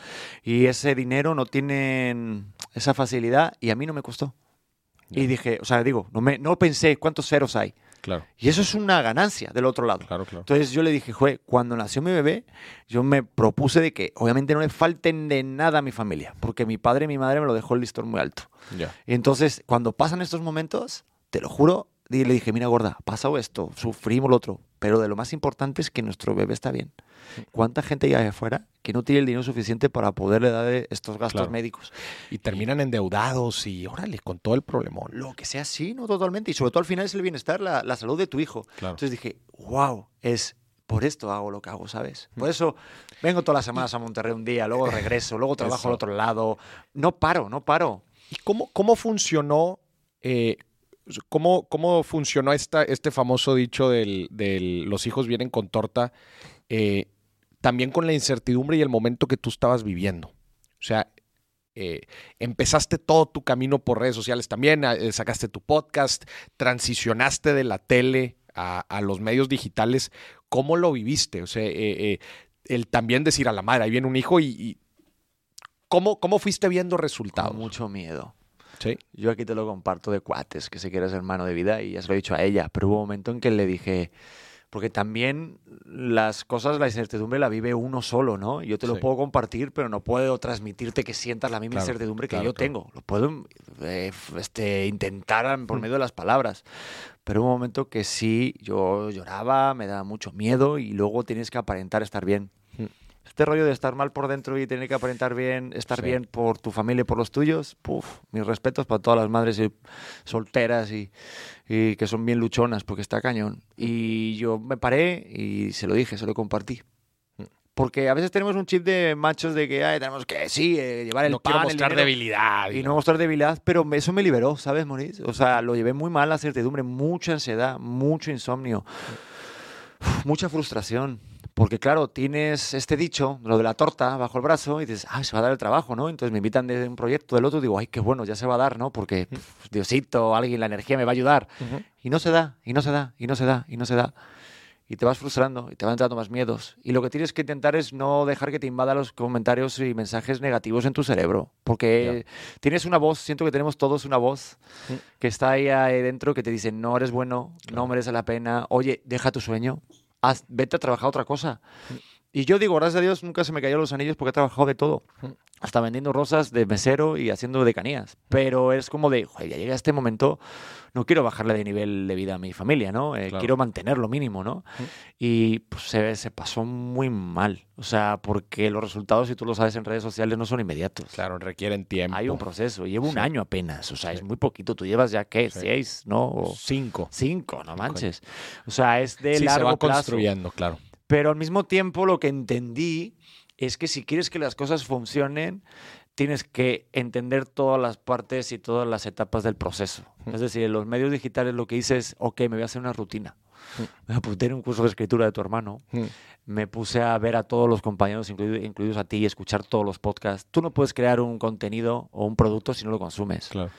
y ese dinero, no tienen esa facilidad y a mí no me costó. Ya. Y dije, o sea, digo, no, me, no pensé cuántos ceros hay. Claro, Y eso es una ganancia del otro lado. claro, claro. Entonces yo le dije, jue, cuando nació mi bebé, yo me propuse de que obviamente no le falten de nada a mi familia, porque mi padre y mi madre me lo dejó el listón muy alto. Ya. Y entonces, cuando pasan estos momentos, te lo juro, y le dije, mira, gorda, ha pasado esto, sufrimos lo otro, pero de lo más importante es que nuestro bebé está bien. ¿Cuánta gente hay afuera que no tiene el dinero suficiente para poderle dar estos gastos Claro. médicos? Y terminan endeudados y órale, con todo el problemón. Lo que sea así, ¿no? Totalmente. Y sobre todo al final es el bienestar, la, la salud de tu hijo. Claro. Entonces dije, wow, es por esto hago lo que hago, ¿sabes? Por eso vengo todas las semanas a Monterrey un día, luego regreso, luego trabajo Eso. al otro lado. No paro, no paro. ¿Y cómo, cómo funcionó, eh, cómo, cómo funcionó esta, este famoso dicho del, los hijos vienen con torta, eh, también con la incertidumbre y el momento que tú estabas viviendo? O sea, eh, empezaste todo tu camino por redes sociales también, eh, sacaste tu podcast, transicionaste de la tele a, a los medios digitales. ¿Cómo lo viviste? O sea, el también decir a la madre, ahí viene un hijo y... ¿Cómo, ¿Cómo fuiste viendo resultados? Mucho miedo. Sí. Yo aquí te lo comparto de cuates, que sé que eres hermano de vida y ya se lo he dicho a ella, pero hubo un momento en que le dije, porque también las cosas, la incertidumbre la vive uno solo, ¿no? Yo te lo Sí. puedo compartir, pero no puedo transmitirte que sientas la misma Claro, incertidumbre que claro, yo claro. tengo. Lo puedo eh, este, intentar por medio de las palabras, pero un momento que sí, yo lloraba, me daba mucho miedo y luego tienes que aparentar estar bien. Este rollo de estar mal por dentro y tener que aparentar bien, estar Sí. bien por tu familia y por los tuyos, puf, mis respetos para todas las madres y- solteras y, y que son bien luchonas, porque está cañón. Y yo me paré y se lo dije, se lo compartí. Porque a veces tenemos un chip de machos de que "Ay, tenemos que, sí, eh, llevar el no pan, quiero el mostrar dinero". debilidad. Y no mostrar debilidad, pero eso me liberó, ¿sabes, Maurice? O sea, lo llevé muy mal, la certidumbre, mucha ansiedad, mucho insomnio, mucha frustración. Porque, claro, tienes este dicho, lo de la torta bajo el brazo, y dices, ah, se va a dar el trabajo, ¿no? Entonces me invitan de un proyecto del otro, digo, ay, qué bueno, ya se va a dar, ¿no? Porque, pf, Diosito, alguien, la energía me va a ayudar. Ujú. Y no se da, y no se da, y no se da, y no se da. Y te vas frustrando, y te van entrando más miedos. Y lo que tienes que intentar es no dejar que te invadan los comentarios y mensajes negativos en tu cerebro. Porque tienes una voz, siento que tenemos todos una voz Mm. que está ahí, ahí dentro que te dice, no eres bueno, no merece la pena, oye, deja tu sueño, haz- vete a trabajar otra cosa. Y yo digo, gracias a Dios, nunca se me cayeron los anillos porque he trabajado de todo. Hasta vendiendo rosas de mesero y haciendo decanías. Pero es como de, "Joder, ya llega este momento, no quiero bajarle de nivel de vida a mi familia, ¿no? Eh, Claro. Quiero mantener lo mínimo, ¿no? Y pues, se, se pasó muy mal. O sea, porque los resultados, si tú lo sabes en redes sociales, no son inmediatos. Claro, requieren tiempo. Hay un proceso. Llevo un Sí. año apenas. O sea, es Sí. muy poquito. Tú llevas ya, ¿qué? Seis, ¿no? O Cinco. cinco, no manches. O sea, es de sí, se largo va plazo. construyendo, claro. Pero al mismo tiempo lo que entendí es que si quieres que las cosas funcionen, tienes que entender todas las partes y todas las etapas del proceso. Es decir, en los medios digitales lo que hice es, ok, me voy a hacer una rutina. Me apunté en un curso de escritura de tu hermano. Me puse a ver a todos los compañeros, incluido- incluidos a ti, y escuchar todos los podcasts. Tú no puedes crear un contenido o un producto si no lo consumes. Claro.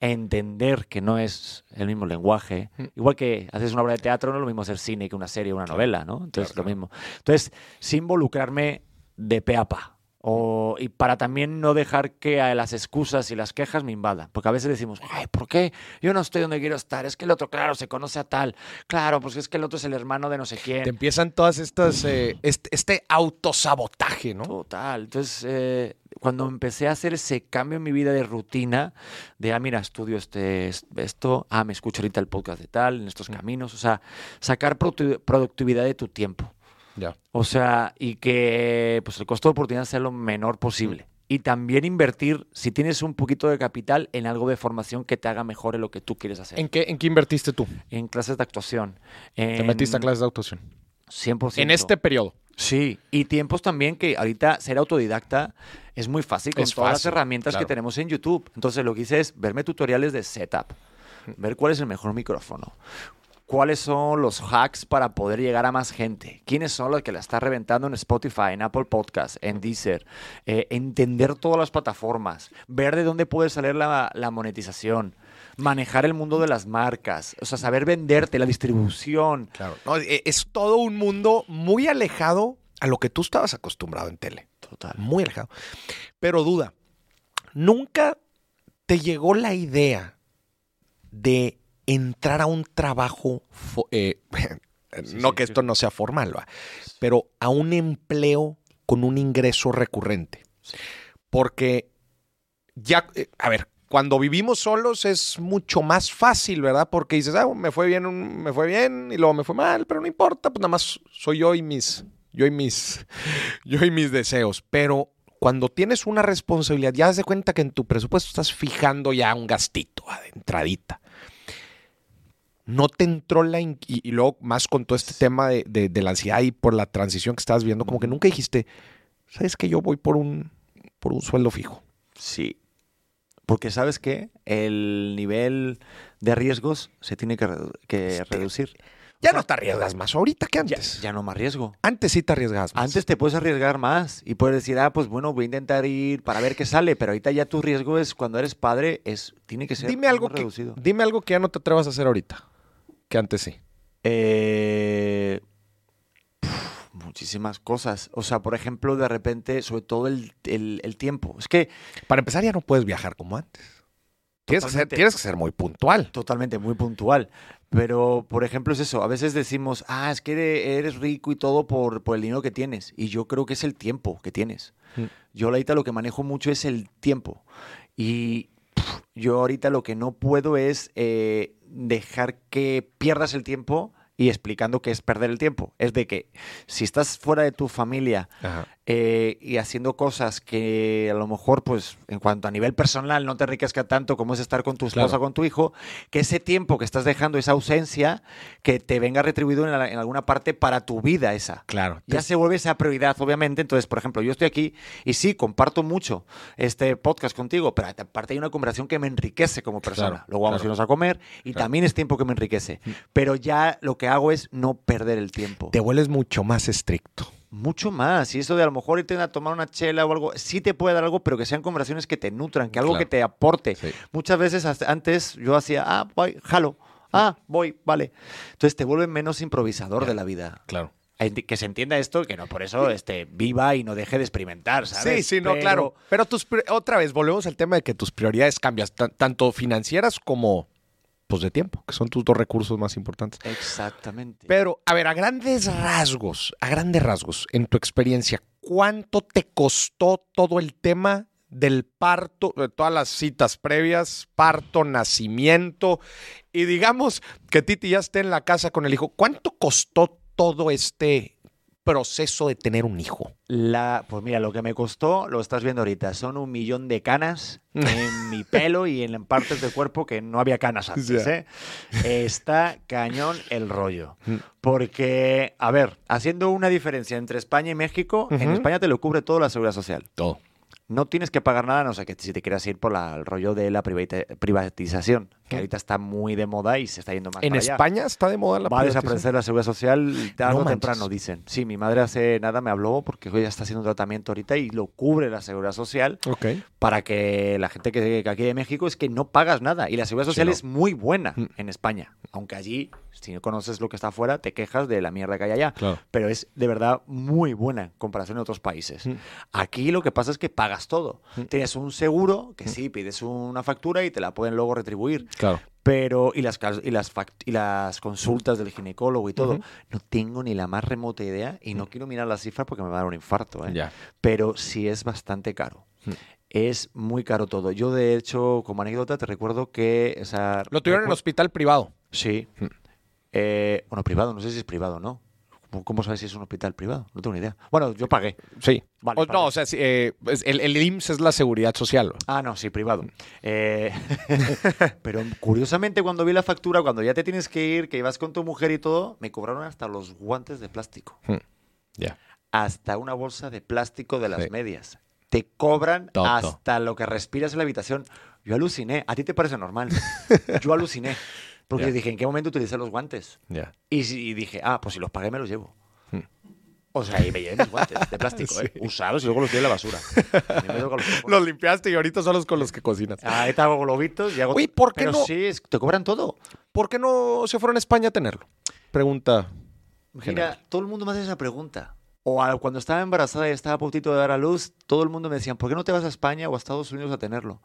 Entender que no es el mismo lenguaje. Igual que haces una obra de teatro, no es lo mismo hacer cine que una serie o una novela, ¿no? Entonces, Claro, lo mismo. Entonces, sin involucrarme de pe a pa. O, y para también no dejar que a las excusas y las quejas me invadan. Porque a veces decimos, ay, ¿por qué? Yo no estoy donde quiero estar. Es que el otro, claro, se conoce a tal. Claro, pues es que el otro es el hermano de no sé quién. Te empiezan todas estas, eh, este, este autosabotaje, ¿no? Total. Entonces, eh, cuando empecé a hacer ese cambio en mi vida de rutina, de, ah, mira, estudio este, es- esto, ah, me escucho ahorita el podcast de tal, en estos caminos, o sea, sacar producti- productividad de tu tiempo. Ya. O sea, y que pues el costo de oportunidad sea lo menor posible. Y también invertir, si tienes un poquito de capital, en algo de formación que te haga mejor en lo que tú quieres hacer. ¿En qué, ¿En qué invertiste tú? En clases de actuación. Te metiste a clases de actuación. 100%. En este periodo. Sí, y tiempos también que ahorita ser autodidacta es muy fácil con Es todas fácil, las herramientas claro. que tenemos en YouTube. Entonces lo que hice es verme tutoriales de setup, ver cuál es el mejor micrófono, cuáles son los hacks para poder llegar a más gente, quiénes son los que la está reventando en Spotify, en Apple Podcasts, en Deezer, eh, entender todas las plataformas, ver de dónde puede salir la, la monetización, manejar el mundo de las marcas, o sea, saber venderte, la distribución. Claro. No, e- es todo un mundo muy alejado a lo que tú estabas acostumbrado en tele. Total. Muy alejado. Pero duda, ¿nunca te llegó la idea de entrar a un trabajo, eh, no que esto no sea formal, ¿va? pero a un empleo con un ingreso recurrente? Porque ya, eh, a ver, cuando vivimos solos es mucho más fácil, ¿verdad? Porque dices, ah, me fue bien, un- me fue bien y luego me fue mal, pero no importa, pues nada más soy yo y mis, yo y mis, yo y mis deseos. Pero cuando tienes una responsabilidad, ya das de cuenta que en tu presupuesto estás fijando ya un gastito ah, de entradita. No te entró la... Y, y luego más con todo este tema de, de- de la ansiedad y por la transición que estabas viendo, como que nunca dijiste, ¿sabes que yo voy por un, por un sueldo fijo? Sí. Porque sabes que el nivel de riesgos se tiene que, que Este, reducir. Ya O sea, no te arriesgas más ahorita que antes. ya no más riesgo. Antes sí te arriesgabas más. Antes te puedes arriesgar más y puedes decir, ah, pues bueno, voy a intentar ir para ver qué sale, pero ahorita ya tu riesgo es cuando eres padre, es tiene que ser dime algo, más que, reducido. dime algo que ya no te atrevas a hacer ahorita, que antes sí. Eh, puf, muchísimas cosas. O sea, por ejemplo, de repente, sobre todo el, el- el tiempo. Es que Para empezar, ya no puedes viajar como antes. Tienes que, ser, Totalmente. tienes que ser muy puntual. totalmente muy puntual. Pero, por ejemplo, es eso. A veces decimos, ah, es que ere- eres rico y todo por, por el dinero que tienes. Y yo creo que es el tiempo que tienes. Mm. Yo ahorita lo que manejo mucho es el tiempo. Y yo ahorita lo que no puedo es eh, dejar que pierdas el tiempo y explicando qué es perder el tiempo. Es de que si estás fuera de tu familia eh, y haciendo cosas que a lo mejor, pues, en cuanto a nivel personal no te enriquezca tanto como es estar con tu esposa Claro. con tu hijo, que ese tiempo que estás dejando, esa ausencia, que te venga retribuido en, la- en alguna parte para tu vida esa. Claro. Ya se vuelve esa prioridad, obviamente. Entonces, por ejemplo, yo estoy aquí y sí, comparto mucho este podcast contigo, pero aparte hay una conversación que me enriquece como persona. Claro, Luego vamos claro. a irnos a comer y también es tiempo que me enriquece. Pero ya lo que hago es no perder el tiempo. Te vuelves mucho más estricto. Mucho más. Y eso de a lo mejor irte a tomar una chela o algo, sí te puede dar algo, pero que sean conversaciones que te nutran, que algo Claro. que te aporte. Sí. Muchas veces antes yo hacía, ah, voy, jalo, ah, voy, vale. Entonces te vuelve menos improvisador de la vida. Claro. Que se entienda esto, que no por eso este, viva y no deje de experimentar, ¿sabes? Sí, sí, no, Pero- claro. Pero tus, otra vez, volvemos al tema de que tus prioridades cambian, tan- tanto financieras como pues, de tiempo, que son tus dos recursos más importantes. Exactamente. Pero, a ver, a grandes rasgos, a grandes rasgos, en tu experiencia, ¿cuánto te costó todo el tema del parto, de todas las citas previas, parto, nacimiento, y digamos que Titi ya esté en la casa con el hijo? ¿Cuánto costó todo este proceso de tener un hijo? La, pues mira, lo que me costó, lo estás viendo ahorita, son un millón de canas en mi pelo y en partes del cuerpo que no había canas antes. ¿eh? Está cañón el rollo. Porque, a ver, haciendo una diferencia entre España y México, en. España te lo cubre toda la seguridad social. Todo. No tienes que pagar nada, no sé que si te quieras ir por la- el rollo de la privati- privatización que ahorita está muy de moda y se está yendo más En para allá. España está de moda la Va a desaparecer la seguridad social tarde No o temprano, dicen. Sí, mi madre hace nada me habló porque ella está haciendo un tratamiento ahorita y lo cubre la seguridad social para que la gente que, que aquí de México es que no pagas nada. Y la seguridad Sí, social no. es muy buena Mm. en España. Aunque allí, si no conoces lo que está afuera, te quejas de la mierda que hay allá. Claro. Pero es de verdad muy buena en comparación a otros países. Mm. Aquí lo que pasa es que pagas todo. Mm. Tienes un seguro que sí, pides una factura y te la pueden luego retribuir. Claro. Pero, y las, y las, fact- y las consultas del ginecólogo y todo, no tengo ni la más remota idea y no quiero mirar las cifras porque me va a dar un infarto. ¿eh? Ya. Pero sí es bastante caro. Mm. Es muy caro todo. Yo, de hecho, como anécdota, te recuerdo que. O sea, Lo tuvieron en recu- hospital privado. Sí. Mm. Eh, bueno, privado, no sé si es privado o no. ¿Cómo- ¿Cómo sabes si es un hospital privado? No tengo ni idea. Bueno, yo pagué. Sí. Vale, O- pagué. no, o sea, sí, eh, el, el IMSS es la seguridad social. Ah, no, sí, privado. Eh, pero curiosamente, cuando vi la factura, cuando ya te tienes que ir, que ibas con tu mujer y todo, me cobraron hasta los guantes de plástico. Ya. Hasta una bolsa de plástico de las Sí. medias. Te cobran hasta lo que respiras en la habitación. Yo aluciné. ¿A ti te parece normal? Yo aluciné. Porque Ya. dije, ¿en qué momento utilicé los guantes? Ya. Y, y dije, ah, pues si los pagué me los llevo. Hmm. O sea, y me llevé mis guantes de plástico, ¿eh? usados y luego los tiré a la basura. Los. Los limpiaste y ahorita son los con los que cocinas. Ahí te hago globitos y hago... Oye, ¿por qué Pero no? sí, te cobran todo. ¿Por qué no se fueron a España a tenerlo? Pregunta. Mira, General. todo el mundo me hace esa pregunta. O a- cuando estaba embarazada y estaba a puntito de dar a luz, todo el mundo me decía, ¿por qué no te vas a España o a Estados Unidos a tenerlo?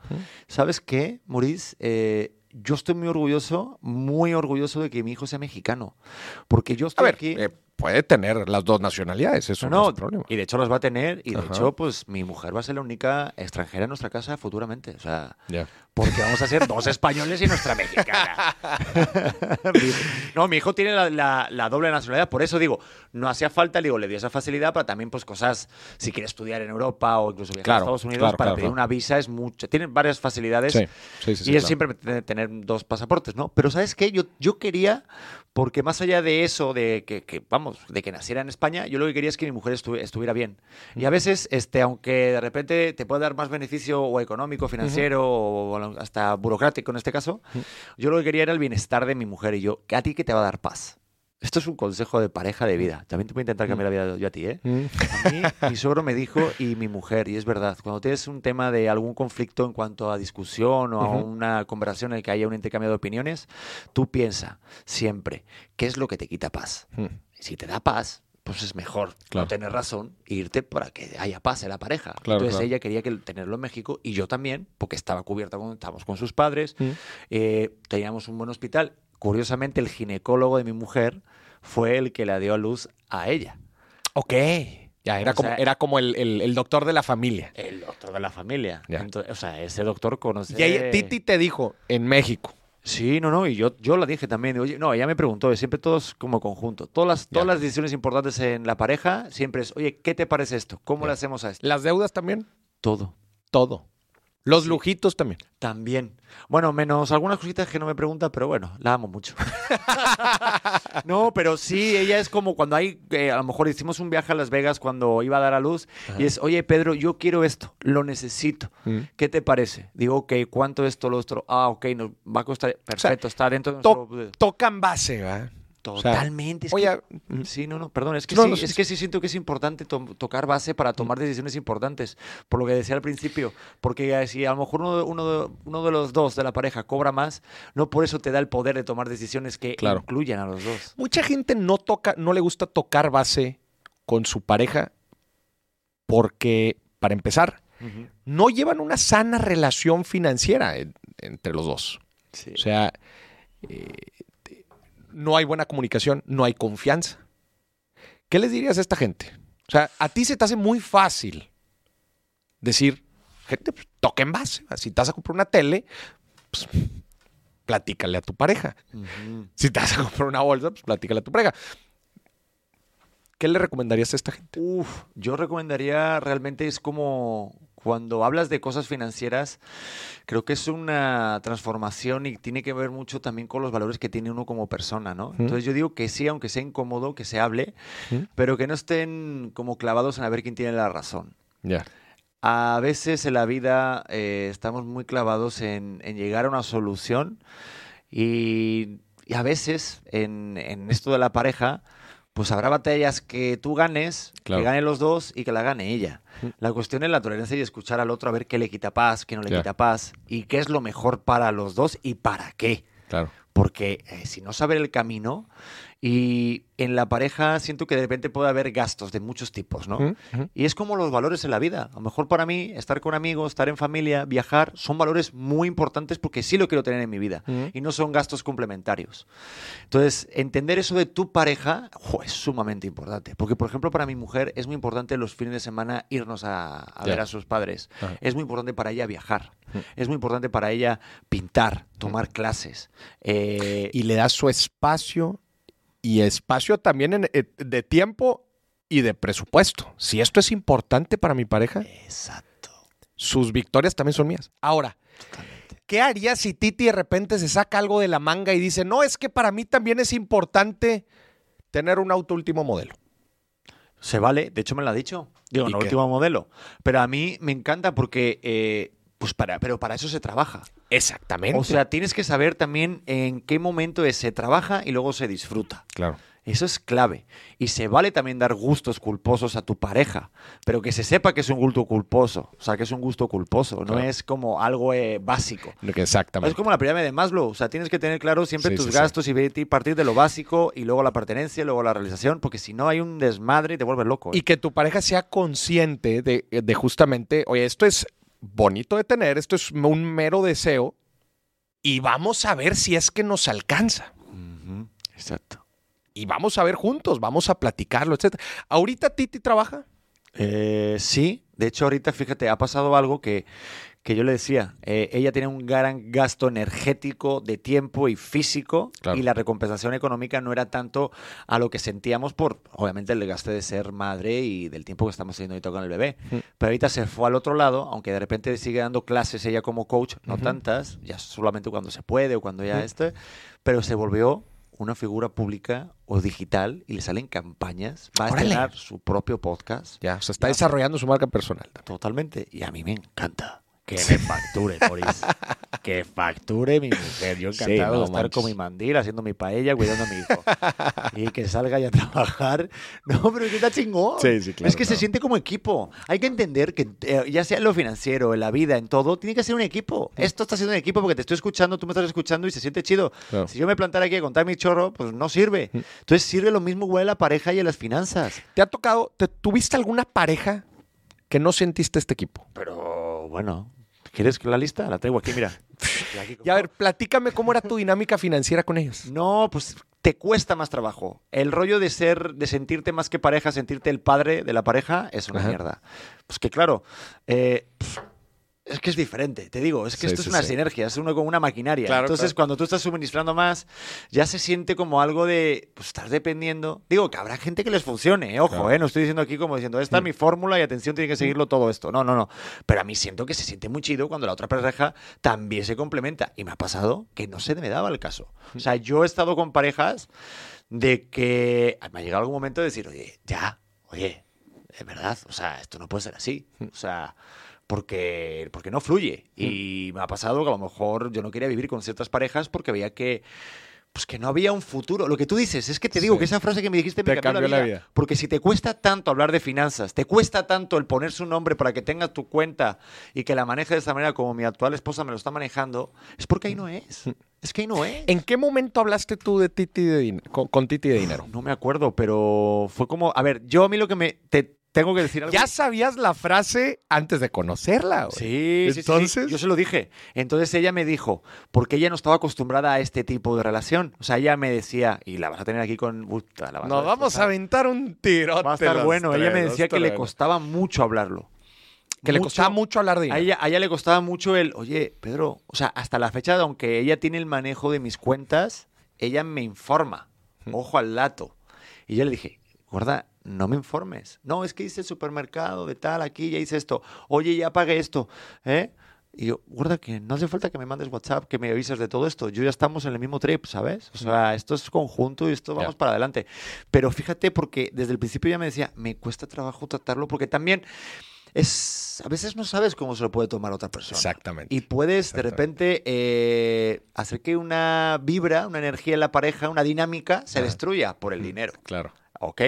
¿Sabes qué, Maurice? Eh, yo estoy muy orgulloso, muy orgulloso de que mi hijo sea mexicano. Porque yo A estoy ver, aquí... eh, puede tener las dos nacionalidades, eso no, no, es problema. y de hecho las va a tener. Y de Ajá. hecho, pues mi mujer va a ser la única extranjera en nuestra casa futuramente. O sea, porque vamos a ser dos españoles y nuestra mexicana. No, mi hijo tiene la, la- la doble nacionalidad, por eso digo, no hacía falta, digo, le dio esa facilidad para también, pues, cosas, si quiere estudiar en Europa o incluso viajar Claro, a Estados Unidos, claro, para claro, pedir una visa es mucho. Tienen varias facilidades. Sí, sí, sí. y es siempre tener dos pasaportes, ¿no? Pero ¿sabes qué? Yo, yo quería, porque más allá de eso, de que, que, vamos, de que naciera en España, yo lo que quería es que mi mujer estu- estuviera bien. Y a veces, este, aunque de repente te puede dar más beneficio o económico, financiero, o hasta burocrático en este caso, yo lo que quería era el bienestar de mi mujer y yo, a ti que te va a dar paz. Esto es un consejo de pareja de vida. También te voy a intentar cambiar la vida yo a ti, ¿eh? A mí, mi suegro me dijo, y mi mujer, y es verdad, cuando tienes un tema de algún conflicto en cuanto a discusión o a una conversación en la que haya un intercambio de opiniones, tú piensa siempre, ¿qué es lo que te quita paz? Si te da paz, pues es mejor Claro. no tener razón e irte para que haya paz en la pareja. Claro, Entonces claro. ella quería que tenerlo en México y yo también, porque estaba cubierta con, estábamos con sus padres, Mm. eh, teníamos un buen hospital. Curiosamente, el ginecólogo de mi mujer fue el que la dio a luz a ella. Ok. Ya, era O como, sea- era como el, el- el doctor de la familia. El doctor de la familia. Entonces, o sea, ese doctor conoce. Y ahí Titi te dijo, en México. Sí, no, no, y yo, yo la dije también. Oye, no, ella me preguntó, siempre todos como conjunto. Todas las, todas Ya. las decisiones importantes en la pareja siempre es, oye, ¿qué te parece esto? ¿Cómo Ya. le hacemos a esto? Las deudas también. Todo. Todo. Los lujitos también. También. Bueno, menos algunas cositas que no me pregunta, pero bueno, la amo mucho. no, pero sí, ella es como cuando hay, eh, a lo mejor hicimos un viaje a Las Vegas cuando iba a dar a luz y es, oye, Pedro, yo quiero esto, lo necesito. Mm. ¿Qué te parece? Digo, ok, ¿cuánto esto, lo otro? Ah, ok, nos va a costar, perfecto, está dentro de To- nuestro... tocan base, ¿verdad? O sea, Totalmente. es Oye, que- sí, no, no, perdón, es que, No, sí, no, sí, es sí. que sí siento que es importante to- tocar base para tomar decisiones importantes, por lo que decía al principio, porque eh, si a lo mejor uno de, uno, de, uno de los dos de la pareja cobra más, no por eso te da el poder de tomar decisiones que Claro. incluyan a los dos. mucha gente no toca, no le gusta tocar base con su pareja porque, para empezar, no llevan una sana relación financiera en- entre los dos. Sí. O sea, eh, no hay buena comunicación, no hay confianza. ¿Qué les dirías a esta gente? O sea, a ti se te hace muy fácil decir, gente, pues, toquen base. Si te vas a comprar una tele, pues, platícale a tu pareja. Si te vas a comprar una bolsa, pues platícale a tu pareja. ¿Qué le recomendarías a esta gente? Uf, yo recomendaría realmente es como cuando hablas de cosas financieras, creo que es una transformación y tiene que ver mucho también con los valores que tiene uno como persona, ¿no? Entonces yo digo que sí, aunque sea incómodo, que se hable, pero que no estén como clavados en a ver quién tiene la razón. Ya. a veces en la vida eh, estamos muy clavados en, en llegar a una solución y, y a veces en, en esto de la pareja, pues habrá batallas que tú ganes, Claro. que ganen los dos y que la gane ella. La cuestión es la tolerancia y escuchar al otro a ver qué le quita paz, qué no le quita paz y qué es lo mejor para los dos y para qué. Claro. Porque eh, si no saber el camino, y en la pareja siento que de repente puede haber gastos de muchos tipos, ¿no? Ujú, ujú. Y es como los valores en la vida. A lo mejor para mí, estar con amigos, estar en familia, viajar, son valores muy importantes porque sí lo quiero tener en mi vida. Ujú. Y no son gastos complementarios. Entonces, entender eso de tu pareja jo, es sumamente importante. Porque, por ejemplo, para mi mujer es muy importante los fines de semana irnos a, a Ya. ver a sus padres. Ajá. Es muy importante para ella viajar. Es muy importante para ella pintar, tomar clases. Eh, Y le das su espacio y espacio también en- eh, de tiempo y de presupuesto. Si esto es importante para mi pareja, Exacto. sus victorias también son mías. Ahora, ¿qué haría si Titi de repente se saca algo de la manga y dice, no, es que para mí también es importante tener un auto último modelo? Se vale, de hecho me lo ha dicho. Digo, ¿Y no qué? último modelo. Pero a mí me encanta porque, eh, pues para, pero para eso se trabaja. Exactamente. O sea, tienes que saber también en qué momento se trabaja y luego se disfruta. claro. Eso es clave. Y se vale también dar gustos culposos a tu pareja, pero que se sepa que es un gusto culposo. O sea, que es un gusto culposo, no Claro. es como algo eh, básico. Exactamente. Es como la pirámide de Maslow, o sea, tienes que tener claro siempre Sí, tus sí, gastos y partir de lo básico y luego la pertenencia y luego la realización, porque si no hay un desmadre y te vuelves loco. ¿eh? Y que tu pareja sea consciente de, de justamente, oye, esto es bonito de tener, esto es un mero deseo y vamos a ver si es que nos alcanza. Exacto. Y vamos a ver juntos, vamos a platicarlo, etc. ¿Ahorita Titi trabaja? Eh, sí, de hecho ahorita fíjate, ha pasado algo que, que yo le decía, eh, ella tiene un gran gasto energético de tiempo y físico Claro. y la recompensación económica no era tanto a lo que sentíamos por, obviamente, el desgaste de ser madre y del tiempo que estamos teniendo ahorita con el bebé. Mm. Pero ahorita se fue al otro lado, aunque de repente sigue dando clases ella como coach, no Ujú. tantas, ya solamente cuando se puede o cuando ya esté, pero se volvió una figura pública o digital y le salen campañas, va a Órale. estrenar su propio podcast. Ya, o sea, está Ya. desarrollando su marca personal. Totalmente. Y a mí me encanta. Que me facture, Boris. que facture mi mujer. Yo Sí, encantado no de estar manches. con mi mandil, haciendo mi paella, cuidando a mi hijo. y que salga ya a trabajar. No, pero que está chingón. Sí, sí, claro, Es que se claro. siente como equipo. Hay que entender que, eh, ya sea en lo financiero, en la vida, en todo, tiene que ser un equipo. Esto está siendo un equipo porque te estoy escuchando, tú me estás escuchando y se siente chido. Claro. Si yo me plantara aquí a contar mi chorro, pues no sirve. Entonces sirve lo mismo igual a la pareja y a las finanzas. ¿Te ha tocado, te, tuviste alguna pareja que no sentiste este equipo? Pero bueno, ¿quieres que la lista? La traigo aquí, mira. Y a ver, platícame cómo era tu dinámica financiera con ellos. No, pues te cuesta más trabajo. El rollo de ser, de sentirte más que pareja, sentirte el padre de la pareja, es una Ajá. mierda. Pues que claro, eh, es que es diferente, te digo, es que Sí, esto sí, es una sí. sinergia, es uno con una maquinaria. Claro, Entonces, claro. cuando tú estás suministrando más, ya se siente como algo de, pues estás dependiendo. Digo, que habrá gente que les funcione, eh, ojo, Claro. eh, no estoy diciendo aquí como diciendo, esta es mi fórmula y atención, tiene que seguirlo todo esto. No, no, no. Pero a mí siento que se siente muy chido cuando la otra pareja también se complementa. Y me ha pasado que no se me daba el caso. O sea, yo he estado con parejas de que me ha llegado algún momento de decir, oye, ya, oye, es verdad, o sea, esto no puede ser así. O sea, porque, porque no fluye. Y me ha pasado que a lo mejor yo no quería vivir con ciertas parejas porque veía que pues que no había un futuro. Lo que tú dices, es que te digo Sí. que esa frase que me dijiste me Te cambió, cambió la, la vida. vida. Porque si te cuesta tanto hablar de finanzas, te cuesta tanto el poner su nombre para que tengas tu cuenta y que la maneje de esta manera como mi actual esposa me lo está manejando, es porque ahí no es. Es que ahí no es. ¿En qué momento hablaste tú de Titi de con, con Titi de dinero? No me acuerdo, pero fue como, a ver, yo a mí lo que me te tengo que decir algo. Ya sabías la frase antes de conocerla, güey. Sí, sí, sí, sí, Entonces- yo se lo dije. Entonces ella me dijo, porque ella no estaba acostumbrada a este tipo de relación. O sea, ella me decía, y la vas a tener aquí con... puta, la vas Nos vamos a aventar un tirote. Va a estar bueno. ella me decía a que le costaba mucho hablarlo. Que le costaba mucho hablar de A ella, a ella le costaba mucho el, oye, Pedro, o sea, hasta la fecha, aunque ella tiene el manejo de mis cuentas, ella me informa. Ojo al dato. Y yo le dije, gorda, no me informes. No, es que hice el supermercado de tal, aquí ya hice esto. Oye, ya pagué esto. ¿eh? Y yo, gorda, que no hace falta que me mandes WhatsApp, que me avises de todo esto. Yo ya estamos en el mismo trip, ¿sabes? O sea, esto es conjunto y esto vamos para adelante. Pero fíjate, porque desde el principio ya me decía, me cuesta trabajo tratarlo, porque también es a veces no sabes cómo se lo puede tomar otra persona. Exactamente. Y puedes de repente eh, hacer que una vibra, una energía en la pareja, una dinámica se destruya por el dinero. Claro. ¿Ok?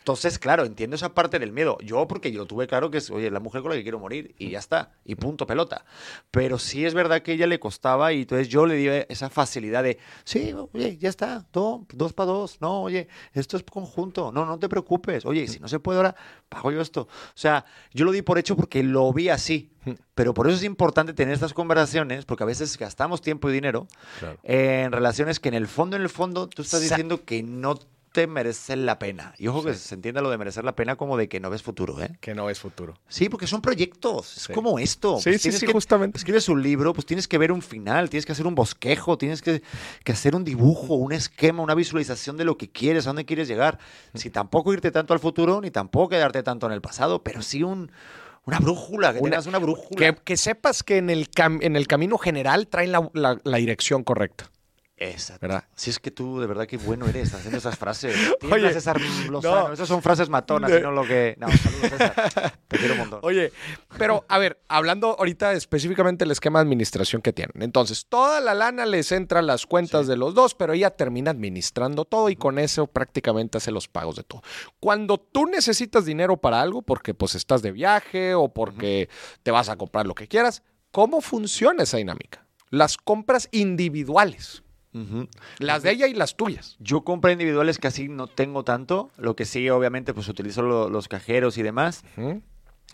Entonces, claro, entiendo esa parte del miedo. Yo, porque yo lo tuve claro que es, oye, la mujer con la que quiero morir y ya está, y punto pelota. Pero sí es verdad que a ella le costaba y entonces yo le di esa facilidad de, sí, oye, ya está, do- dos para dos, no, oye, esto es conjunto, no, no te preocupes, oye, si no se puede ahora, pago yo esto. O sea, yo lo di por hecho porque lo vi así. Pero por eso es importante tener estas conversaciones, porque a veces gastamos tiempo y dinero Claro. en relaciones que en el fondo, en el fondo, tú estás Sa- diciendo que no te la pena. Y ojo que se entienda lo de merecer la pena como de que no ves futuro, ¿eh? Que no es futuro. Sí, porque son proyectos. Es Sí. como esto. Sí, Pues sí, sí, que- justamente. Escribes un libro, pues tienes que ver un final, tienes que hacer un bosquejo, tienes que, que hacer un dibujo, un esquema, una visualización de lo que quieres, a dónde quieres llegar. Si tampoco irte tanto al futuro, ni tampoco quedarte tanto en el pasado, pero sí un, una brújula, que Una- tengas una brújula. Que, que sepas que en el, cam- en el camino general traen la, la- la dirección correcta. Exacto. ¿Verdad? Si es que tú, de verdad, qué bueno eres haciendo esas frases. Oye, Oye, César Lozano. no. Esas son frases matonas De- y no lo que... No, saludos, César. Te quiero un montón. Oye, pero a ver, hablando ahorita específicamente del esquema de administración que tienen. Entonces, toda la lana les entra a las cuentas de los dos, pero ella termina administrando todo y con eso prácticamente hace los pagos de todo. Cuando tú necesitas dinero para algo, porque pues estás de viaje o porque te vas a comprar lo que quieras, ¿cómo funciona esa dinámica? Las compras individuales, Ujú. las de ella y las tuyas. Yo compras individuales casi no tengo tanto. Lo que sí, obviamente, pues utilizo lo- los cajeros y demás. ¿Mm?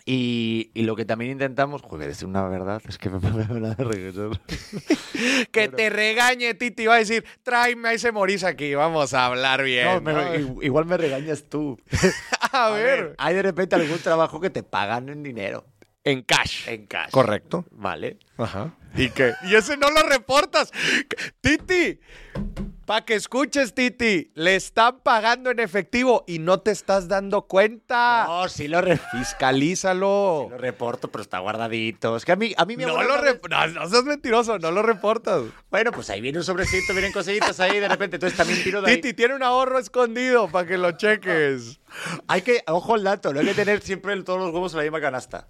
Y, y lo que también intentamos, joder, es una verdad, es que me da de regresar. Que te regañe, Titi, va a decir, tráeme a ese Moris aquí, vamos a hablar bien. No, me- ¿no? igual me regañas tú. a ver, Hay de repente algún trabajo que te pagan en dinero, en cash. en cash. Correcto. Vale. Ajá. ¿Y qué? Y ese no lo reportas. Titi, para que escuches, Titi, le están pagando en efectivo y no te estás dando cuenta. No, sí lo, re- Fiscalízalo. lo reporto, pero está guardadito. Es que a mí, a mí mi No lo rep- no, no seas mentiroso, no lo reportas. Bueno, pues ahí viene un sobrecito, vienen cositas ahí, de repente. Entonces también tiro de ahí. Titi tiene un ahorro escondido para que lo cheques. Hay que, ojo al dato, no hay que tener siempre todos los huevos en la misma canasta.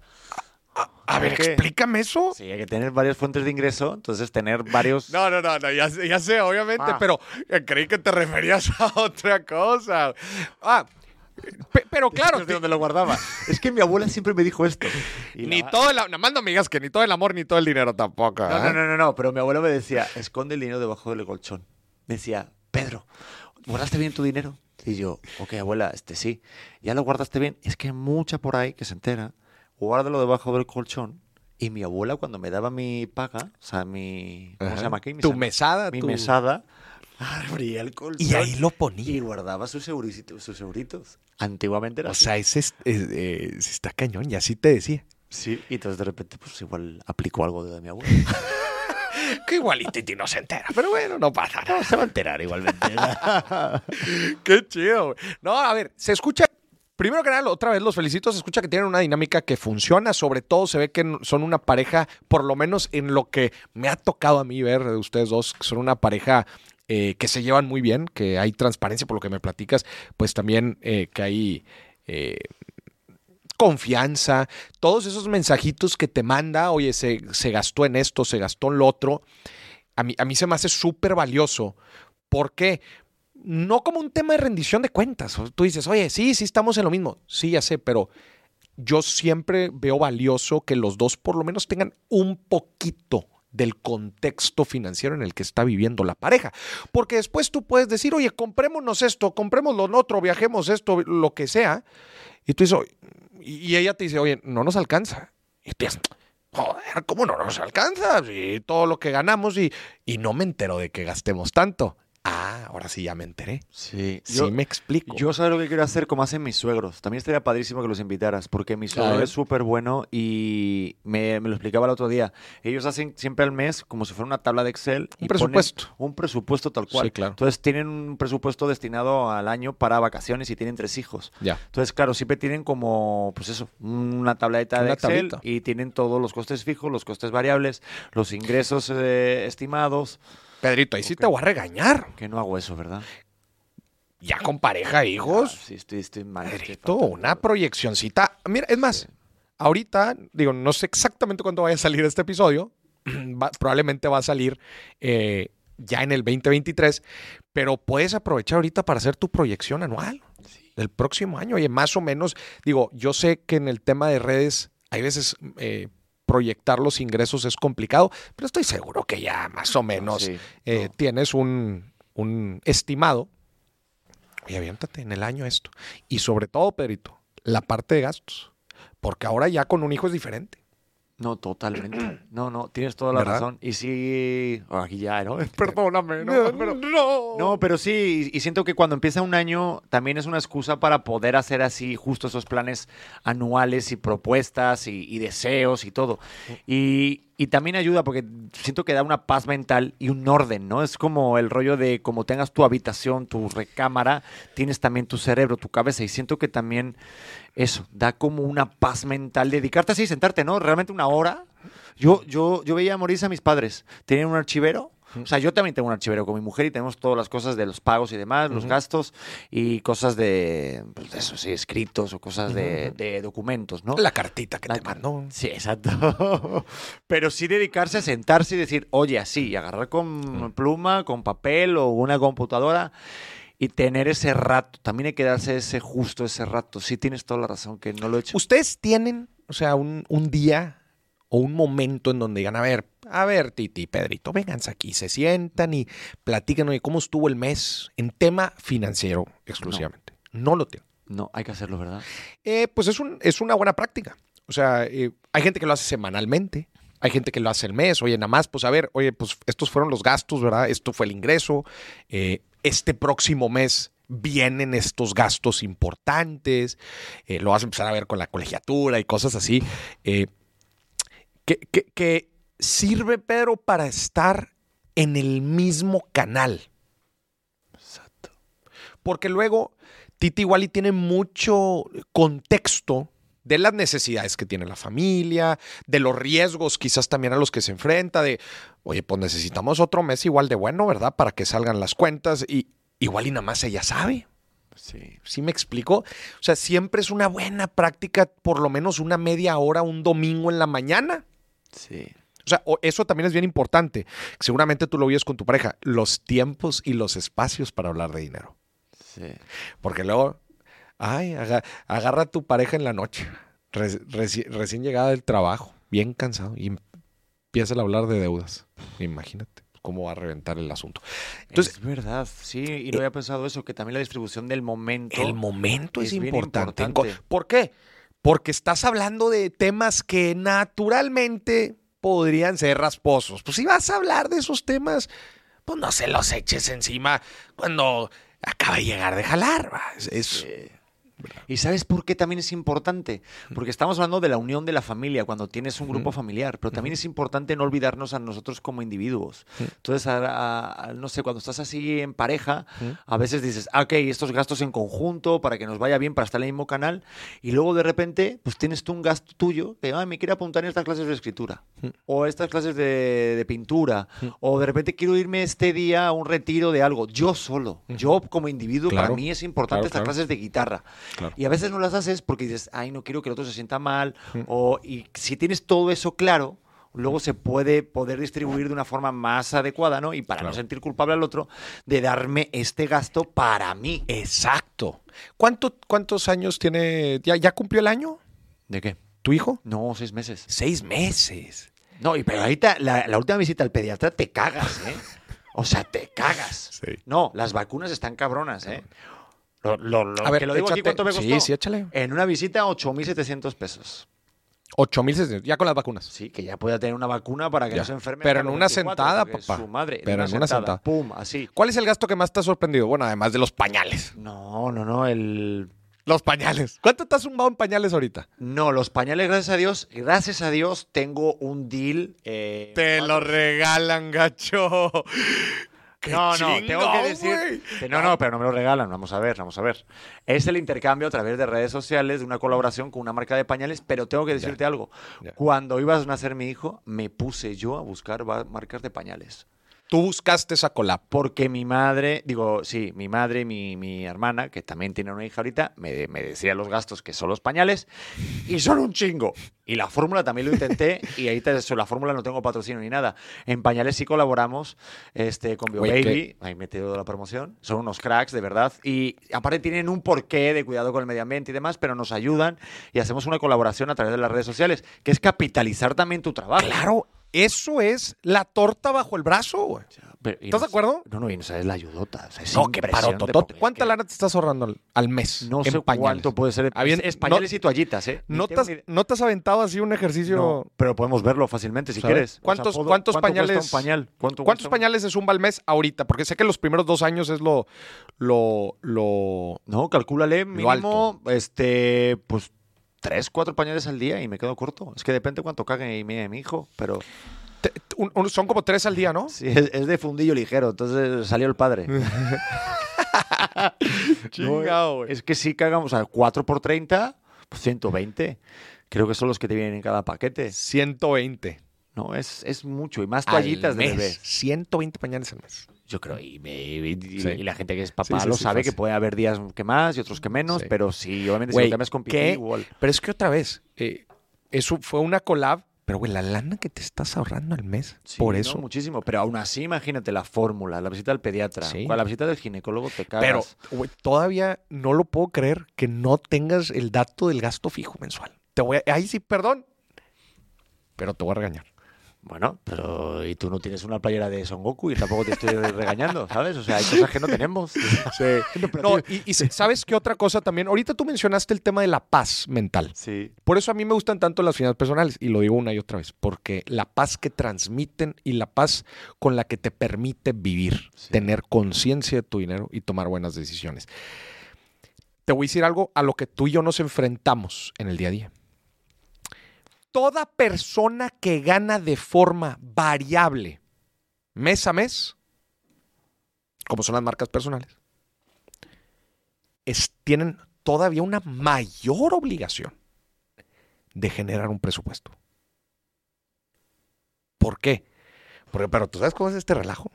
A ver, explícame eso. Sí, hay que tener varias fuentes de ingreso, entonces tener varios... No, no, no, no, ya, sé- ya sé, obviamente, Ah. pero eh, creí que te referías a otra cosa. Ah, pe- pero claro, de donde lo guardaba. Es que mi abuela siempre me dijo esto. Y ni la- todo el... Nada más no me digas que ni todo el amor ni todo el dinero tampoco. No, ¿eh? no, no, no, no, pero mi abuela me decía, esconde el dinero debajo del colchón. Me decía, Pedro, ¿guardaste bien tu dinero? Y yo, ok, abuela, este sí. ¿Ya lo guardaste bien? Es que hay mucha por ahí que se entera. Guárdalo debajo del colchón. Y mi abuela, cuando me daba mi paga, o sea, mi... ¿Cómo Ajá. se llama aquí? Mi Tu mesada, Mi tu- mesada. Abría el colchón. Y ahí lo ponía. Y guardaba sus euritos. Sus euritos. Antiguamente era O así. sea, ese es, eh, eh, sí está cañón, y así te decía. Sí, y entonces de repente, pues igual aplicó algo de mi abuela. Que igual y Titi no se entera, pero bueno, no pasa nada. No, se va a enterar igualmente. Qué chido. No, a ver, se escucha. Primero que nada, otra vez los felicito. Se escucha que tienen una dinámica que funciona. Sobre todo se ve que son una pareja, por lo menos en lo que me ha tocado a mí ver de ustedes dos, que son una pareja eh, que se llevan muy bien, que hay transparencia por lo que me platicas, pues también eh, que hay eh, confianza, todos esos mensajitos que te manda, oye, se, se gastó en esto, se gastó en lo otro, a mí, a mí se me hace súper valioso. ¿Por qué? No como un tema de rendición de cuentas. Tú dices, oye, sí, sí estamos en lo mismo. Sí, ya sé, pero yo siempre veo valioso que los dos por lo menos tengan un poquito del contexto financiero en el que está viviendo la pareja. Porque después tú puedes decir, oye, comprémonos esto, comprémoslo lo otro, viajemos esto, lo que sea. Y tú dices, y ella te dice, oye, no nos alcanza. Y tú dices, joder, ¿cómo no nos alcanza? Y todo lo que ganamos y, y no me entero de que gastemos tanto. Ah, ahora sí ya me enteré. Sí, Sí me explico. Yo sabes lo que quiero hacer como hacen mis suegros. También estaría padrísimo que los invitaras, porque mi suegro es súper bueno y me, me lo explicaba el otro día. Ellos hacen siempre al mes como si fuera una tabla de Excel. Un y presupuesto. Un presupuesto tal cual. Sí, claro. Entonces tienen un presupuesto destinado al año para vacaciones y tienen tres hijos. ya. Entonces, claro, siempre tienen como, pues eso, una tableta de Excel tablita. y tienen todos los costes fijos, los costes variables, los ingresos eh, estimados. Pedrito, ahí sí te voy a regañar. Que no hago eso, ¿verdad? Ya con pareja, hijos. Ah, sí, estoy, estoy mal. Pedrito, una proyeccioncita. Mira, es más, ahorita, digo, no sé exactamente cuándo vaya a salir este episodio. Va- probablemente va a salir eh, ya en el 2023, pero puedes aprovechar ahorita para hacer tu proyección anual del próximo año. Oye, más o menos, digo, yo sé que en el tema de redes hay veces eh, proyectar los ingresos es complicado, pero estoy seguro que ya más o menos Sí, eh, no. tienes un, un estimado. Oye, aviéntate en el año esto. Y sobre todo, Pedrito, la parte de gastos. Porque ahora ya con un hijo es diferente. No, totalmente. No, no, tienes toda la ¿Verdad? razón. Y sí, oh, aquí ya, ¿no? Perdóname, ¿no? Pero- no. No, pero sí, y y siento que cuando empieza un año también es una excusa para poder hacer así justo esos planes anuales y propuestas y, y deseos y todo. Y, y también ayuda porque siento que da una paz mental y un orden, ¿no? Es como el rollo de como tengas tu habitación, tu recámara, tienes también tu cerebro, tu cabeza y siento que también eso, da como una paz mental, dedicarte así, sentarte, ¿no? Realmente una hora. Yo, yo, yo veía morirse a mis padres, tenían un archivero. O sea, yo también tengo un archivero con mi mujer y tenemos todas las cosas de los pagos y demás, los gastos y cosas de, pues, de eso, sí, escritos o cosas de, de documentos, ¿no? La cartita que La te mandó. Sí, exacto. Pero sí dedicarse a sentarse y decir, oye, así, y agarrar con pluma, con papel o una computadora y tener ese rato. También hay que darse ese justo ese rato. Sí, tienes toda la razón, que no lo he hecho. ¿Ustedes tienen, o sea, un, un día o un momento en donde digan, a ver, a ver, Titi, Pedrito, vénganse aquí, se sientan y platican, ¿cómo estuvo el mes en tema financiero exclusivamente? No, lo tienen. No, hay que hacerlo, ¿verdad? Eh, pues es, un, es una buena práctica. O sea, eh, hay gente que lo hace semanalmente, hay gente que lo hace el mes, oye, nada más, pues a ver, oye, pues estos fueron los gastos, ¿verdad? Esto fue el ingreso, eh, este próximo mes vienen estos gastos importantes, eh, lo vas a empezar a ver con la colegiatura y cosas así, que, que- que sirve, Pedro, para estar en el mismo canal. Exacto. Porque luego Titi igual y tiene mucho contexto de las necesidades que tiene la familia, de los riesgos quizás también a los que se enfrenta, de, oye, pues necesitamos otro mes igual de bueno, ¿verdad? Para que salgan las cuentas y igual y nada más ella sabe. Sí. ¿Sí me explico? O sea, siempre es una buena práctica, por lo menos una media hora un domingo en la mañana. Sí. O sea, eso también es bien importante. Seguramente tú lo vives con tu pareja, los tiempos y los espacios para hablar de dinero. Sí. Porque luego, ay, aga- agarra a tu pareja en la noche, re- reci- recién llegada del trabajo, bien cansado, y empieza a hablar de deudas. Imagínate cómo va a reventar el asunto. Entonces, es verdad, sí, y no había pensado eso, que también la distribución del momento. el momento es, es bien importante. importante. ¿Por qué? Porque estás hablando de temas que naturalmente podrían ser rasposos. Pues si vas a hablar de esos temas, pues no se los eches encima cuando acaba de llegar de jalar. Es-. ¿Y sabes por qué también es importante? Porque estamos hablando de la unión de la familia cuando tienes un grupo familiar, pero también es importante no olvidarnos a nosotros como individuos. Entonces, a- a- a- no sé, cuando estás así en pareja, a veces dices, ah, ok, estos gastos en conjunto para que nos vaya bien, para estar en el mismo canal, y luego de repente, pues tienes tú un gasto tuyo que, ah, me quiero apuntar en estas clases de escritura, o estas clases de, de pintura, o de repente quiero irme este día a un retiro de algo, yo solo, yo como individuo, Claro, para mí es importante claro, estas claro. clases de guitarra. Claro. Y a veces no las haces porque dices, ay, no quiero que el otro se sienta mal. O, y si tienes todo eso claro, luego se puede poder distribuir de una forma más adecuada, ¿no? Y para Claro. no sentir culpable al otro, de darme este gasto para mí. Exacto. ¿Cuánto, ¿Cuántos años tiene? ¿Ya, ¿Ya cumplió el año ¿De qué? tu hijo? No, seis meses. Seis meses. No, y pero ahorita, la, la última visita al pediatra te cagas, ¿eh? O sea, te cagas. Sí. No, las vacunas están cabronas, ¿eh? Lo, lo, lo- A ver, que lo digo aquí, échate- ¿cuánto me sí, costó? sí, échale. En una visita, 8,700 pesos. Ocho mil ya con las vacunas. Sí, que ya pueda tener una vacuna para que Ya. no se enferme. Pero en una 24, sentada, papá. Su madre. Pero en una sentada. Pum, así. ¿Cuál es el gasto que más te ha sorprendido? Bueno, además de los pañales. No, no, no, el... Los pañales. ¿Cuánto te has zumbado en pañales ahorita? No, los pañales, gracias a Dios, gracias a Dios, tengo un deal. eh, regalan, gacho. ¡Qué No, no, tengo que decir. que No, no, pero no me lo regalan. Vamos a ver, vamos a ver. Es el intercambio a través de redes sociales de una colaboración con una marca de pañales, pero tengo que decirte algo. ya. Cuando iba a nacer mi hijo, me puse yo a buscar marcas de pañales. Tú buscaste esa collab? Porque mi madre, digo, sí, mi madre y mi, mi hermana, que también tiene una hija ahorita, me, me decía los gastos que son los pañales y son un chingo. Y la fórmula también lo intenté y ahí te, la fórmula no tengo patrocinio ni nada. En pañales sí colaboramos este, con BioBaby, ahí metido la promoción. Son unos cracks, de verdad. Y aparte tienen un porqué de cuidado con el medio ambiente y demás, pero nos ayudan y hacemos una colaboración a través de las redes sociales, que es capitalizar también tu trabajo. Claro, eso es la torta bajo el brazo, güey. Pero- ¿Estás no- de acuerdo? No, no, y no sabes la ayudota. o sea, No, que parototote. ¿Cuánta que- lana te estás ahorrando al, al mes? No en sé pañales? cuánto puede ser. Había- es, es pañales y toallitas, ¿eh? ¿No te, has, no te has aventado así un ejercicio? No, pero podemos verlo fácilmente si ¿Sabes? quieres. O sea, ¿Cuántos- puedo- cuántos ¿cuánto cuesta pañales- un pañal? ¿Cuánto ¿Cuántos pañales es un al mes ahorita? Porque sé que los primeros dos años es lo, lo, lo, No, calcúlale mínimo, alto. este, pues tres, cuatro pañales al día y me quedo corto. Es que depende cuánto cague mi, mi hijo, pero te- un- un- son como tres al día, ¿no? sí, es, es de fundillo ligero, entonces salió el padre. Chingado, güey. Es que sí cagamos, sea, 4 por 30, pues 120. Creo que son los que te vienen en cada paquete. 120. No, es, es mucho. Y más al toallitas de mes. bebé. 120 pañales al mes. Yo creo, y, me- y- y- Sí. y la gente que es papá Sí, sí, lo sabe que puede haber días que más y otros que menos, pero sí, obviamente Güey, si lo cambias con igual. Pero es que otra vez, eh, eso fue una collab, pero güey, la lana que te estás ahorrando al mes. Por no, eso. muchísimo. Pero aún así, imagínate la fórmula, la visita al pediatra, la visita del ginecólogo te cagas. Pero, güey, todavía no lo puedo creer que no tengas el dato del gasto fijo mensual. Te voy a, ahí sí, perdón, pero te voy a regañar. Bueno, pero y tú no tienes una playera de Son Goku y tampoco te estoy regañando, ¿sabes? O sea, hay cosas que no tenemos. No, y, y sabes qué otra cosa también. Ahorita tú mencionaste el tema de la paz mental. Sí. Por eso a mí me gustan tanto las finanzas personales, y lo digo una y otra vez, porque la paz que transmiten y la paz con la que te permite vivir, Sí. tener conciencia de tu dinero y tomar buenas decisiones. Te voy a decir algo a lo que tú y yo nos enfrentamos en el día a día. Toda persona que gana de forma variable mes a mes, como son las marcas personales, es- tienen todavía una mayor obligación de generar un presupuesto. ¿Por qué? Porque, pero tú sabes cómo es este relajo.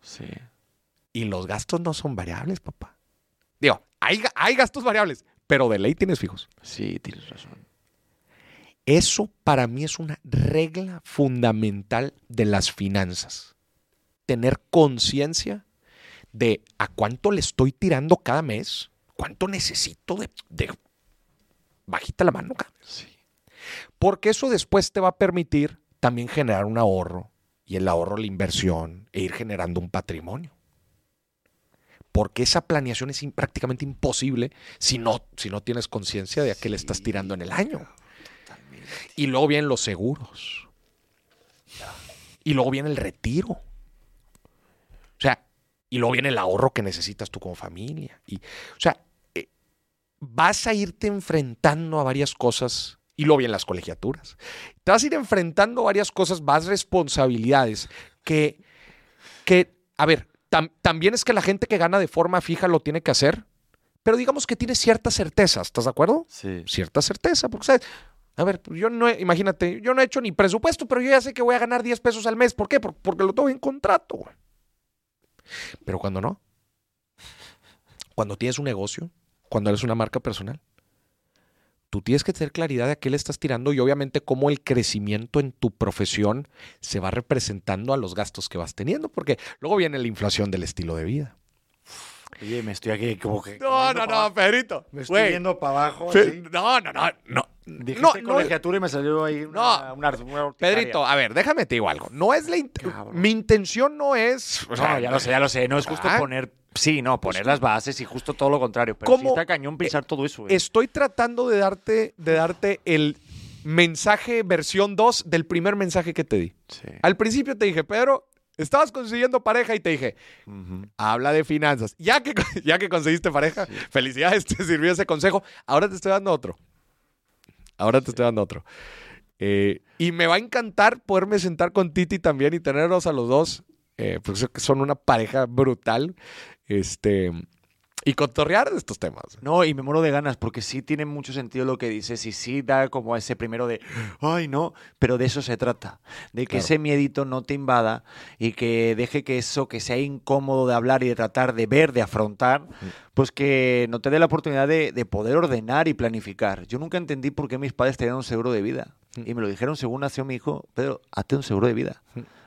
Sí. Y los gastos no son variables, papá. Digo, hay, hay gastos variables, pero de ley tienes fijos. Sí, tienes razón. Eso para mí es una regla fundamental de las finanzas. Tener conciencia de a cuánto le estoy tirando cada mes, cuánto necesito de, de bajita la mano. Sí. Porque eso después te va a permitir también generar un ahorro y el ahorro la inversión e ir generando un patrimonio. Porque esa planeación es prácticamente imposible si no, si no tienes conciencia de a qué le estás tirando en el año. Y luego vienen los seguros. Y luego viene el retiro. O sea, y luego viene el ahorro que necesitas tú como familia. Y, o sea, eh, vas a irte enfrentando a varias cosas. Y luego vienen las colegiaturas. Te vas a ir enfrentando a varias cosas, más responsabilidades que, que a ver, tam- también es que la gente que gana de forma fija lo tiene que hacer, pero digamos que tiene cierta certeza, ¿estás de acuerdo? Sí. cierta certeza, porque sabes, a ver, yo no, he- imagínate, yo no he hecho ni presupuesto, pero yo ya sé que voy a ganar 10 pesos al mes. ¿Por qué? Por- porque lo tengo en contrato. güey. Pero cuando no, cuando tienes un negocio, cuando eres una marca personal, tú tienes que tener claridad de a qué le estás tirando y obviamente cómo el crecimiento en tu profesión se va representando a los gastos que vas teniendo, porque luego viene la inflación del estilo de vida. Oye, me estoy aquí como que. No, no, no, Pedrito. Me estoy yendo para abajo. No, no, no, no. Dijiste No, no, colegiatura y me salió ahí una, No. una, una urticaria. Pedrito, a ver, déjame te digo algo. No es la Cabrón. mi intención no es, o sea, No, ya lo sé, ya lo sé. No es justo Ah. poner. Sí, no, poner las bases y justo todo lo contrario. Pero ¿Cómo? sí está cañón pensar todo eso. güey. Estoy tratando de darte de darte el mensaje versión 2 del primer mensaje que te di. Sí. Al principio te dije, Pedro, estabas consiguiendo pareja y te dije, habla de finanzas. Ya que, ya que conseguiste pareja, felicidades, te sirvió ese consejo. Ahora te estoy dando otro. Ahora te estoy dando otro. Eh, y me va a encantar poderme sentar con Titi también y tenerlos a los dos. eh, porque que son una pareja brutal. Este, y cotorrear de estos temas. No, y me muero de ganas porque sí tiene mucho sentido lo que dices y sí da como ese primero de, ay, no, pero de eso se trata, de que Claro. ese miedito no te invada y que deje que eso que sea incómodo de hablar y de tratar de ver, de afrontar, pues que no te dé la oportunidad de, de poder ordenar y planificar. Yo nunca entendí por qué mis padres tenían un seguro de vida y me lo dijeron según nació mi hijo, Pedro, hazte un seguro de vida.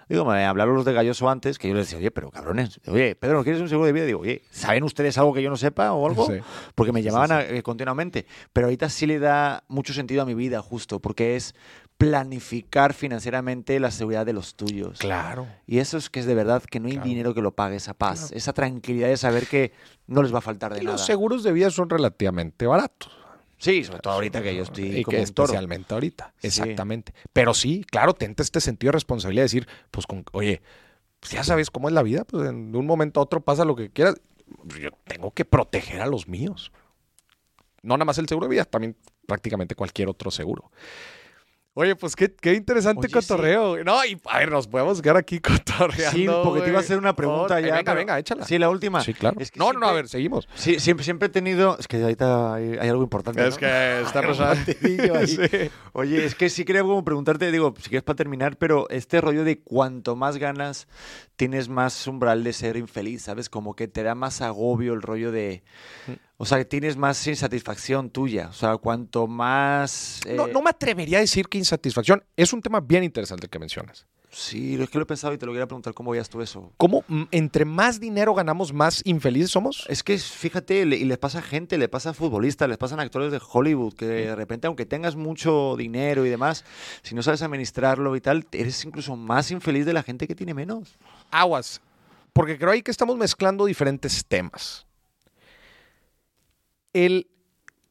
Digo, me hablaron los de Galloso antes, que yo les decía, oye, pero cabrones, oye, Pedro, ¿no quieres un seguro de vida? Digo, oye, ¿saben ustedes algo que yo no sepa o algo? Sí. Porque me llamaban sí. a- eh, continuamente. Pero ahorita sí le da mucho sentido a mi vida, justo, porque es planificar financieramente la seguridad de los tuyos. Claro. Y eso es que es de verdad que no hay Claro. dinero que lo pague esa paz, esa tranquilidad de saber que no les va a faltar de Y nada. los seguros de vida son relativamente baratos. Sí, sobre todo ahorita que yo estoy y como que un toro. especialmente ahorita. Sí. Exactamente. Pero sí, claro, tenta este sentido de responsabilidad de decir, pues, con, oye, pues ya sabes cómo es la vida, pues en- un momento a otro pasa lo que quieras. Yo tengo que proteger a los míos. No nada más el seguro de vida, también prácticamente cualquier otro seguro. Oye, pues qué, qué interesante Oye, sí. cotorreo. No, y a ver, nos podemos quedar aquí cotorreando. Sí, porque te iba a hacer una pregunta Oh, ya. Venga, pero- venga, échala. Sí, la última. Sí, claro. Es que no, no, no, a ver, seguimos. Sí, siempre, siempre he tenido. Es que ahorita hay, hay algo importante. está un batidillo ahí. Sí. Oye, es que sí quería como preguntarte, digo, si quieres para terminar, pero este rollo de cuanto más ganas, tienes más umbral de ser infeliz, ¿sabes? Como que te da más agobio el rollo de... O sea, que tienes más insatisfacción tuya. O sea, cuanto más... No, eh, no me atrevería a decir que insatisfacción. Es un tema bien interesante el que mencionas. Sí, es que lo he pensado y te lo quería preguntar, ¿cómo veías tú eso? ¿Cómo entre más dinero ganamos, más infelices somos? Es que fíjate, le- y les pasa a gente, le pasa a futbolistas, les pasan a actores de Hollywood, que de repente, aunque tengas mucho dinero y demás, si no sabes administrarlo y tal, eres incluso más infeliz de la gente que tiene menos. Aguas. Porque creo ahí que estamos mezclando diferentes temas.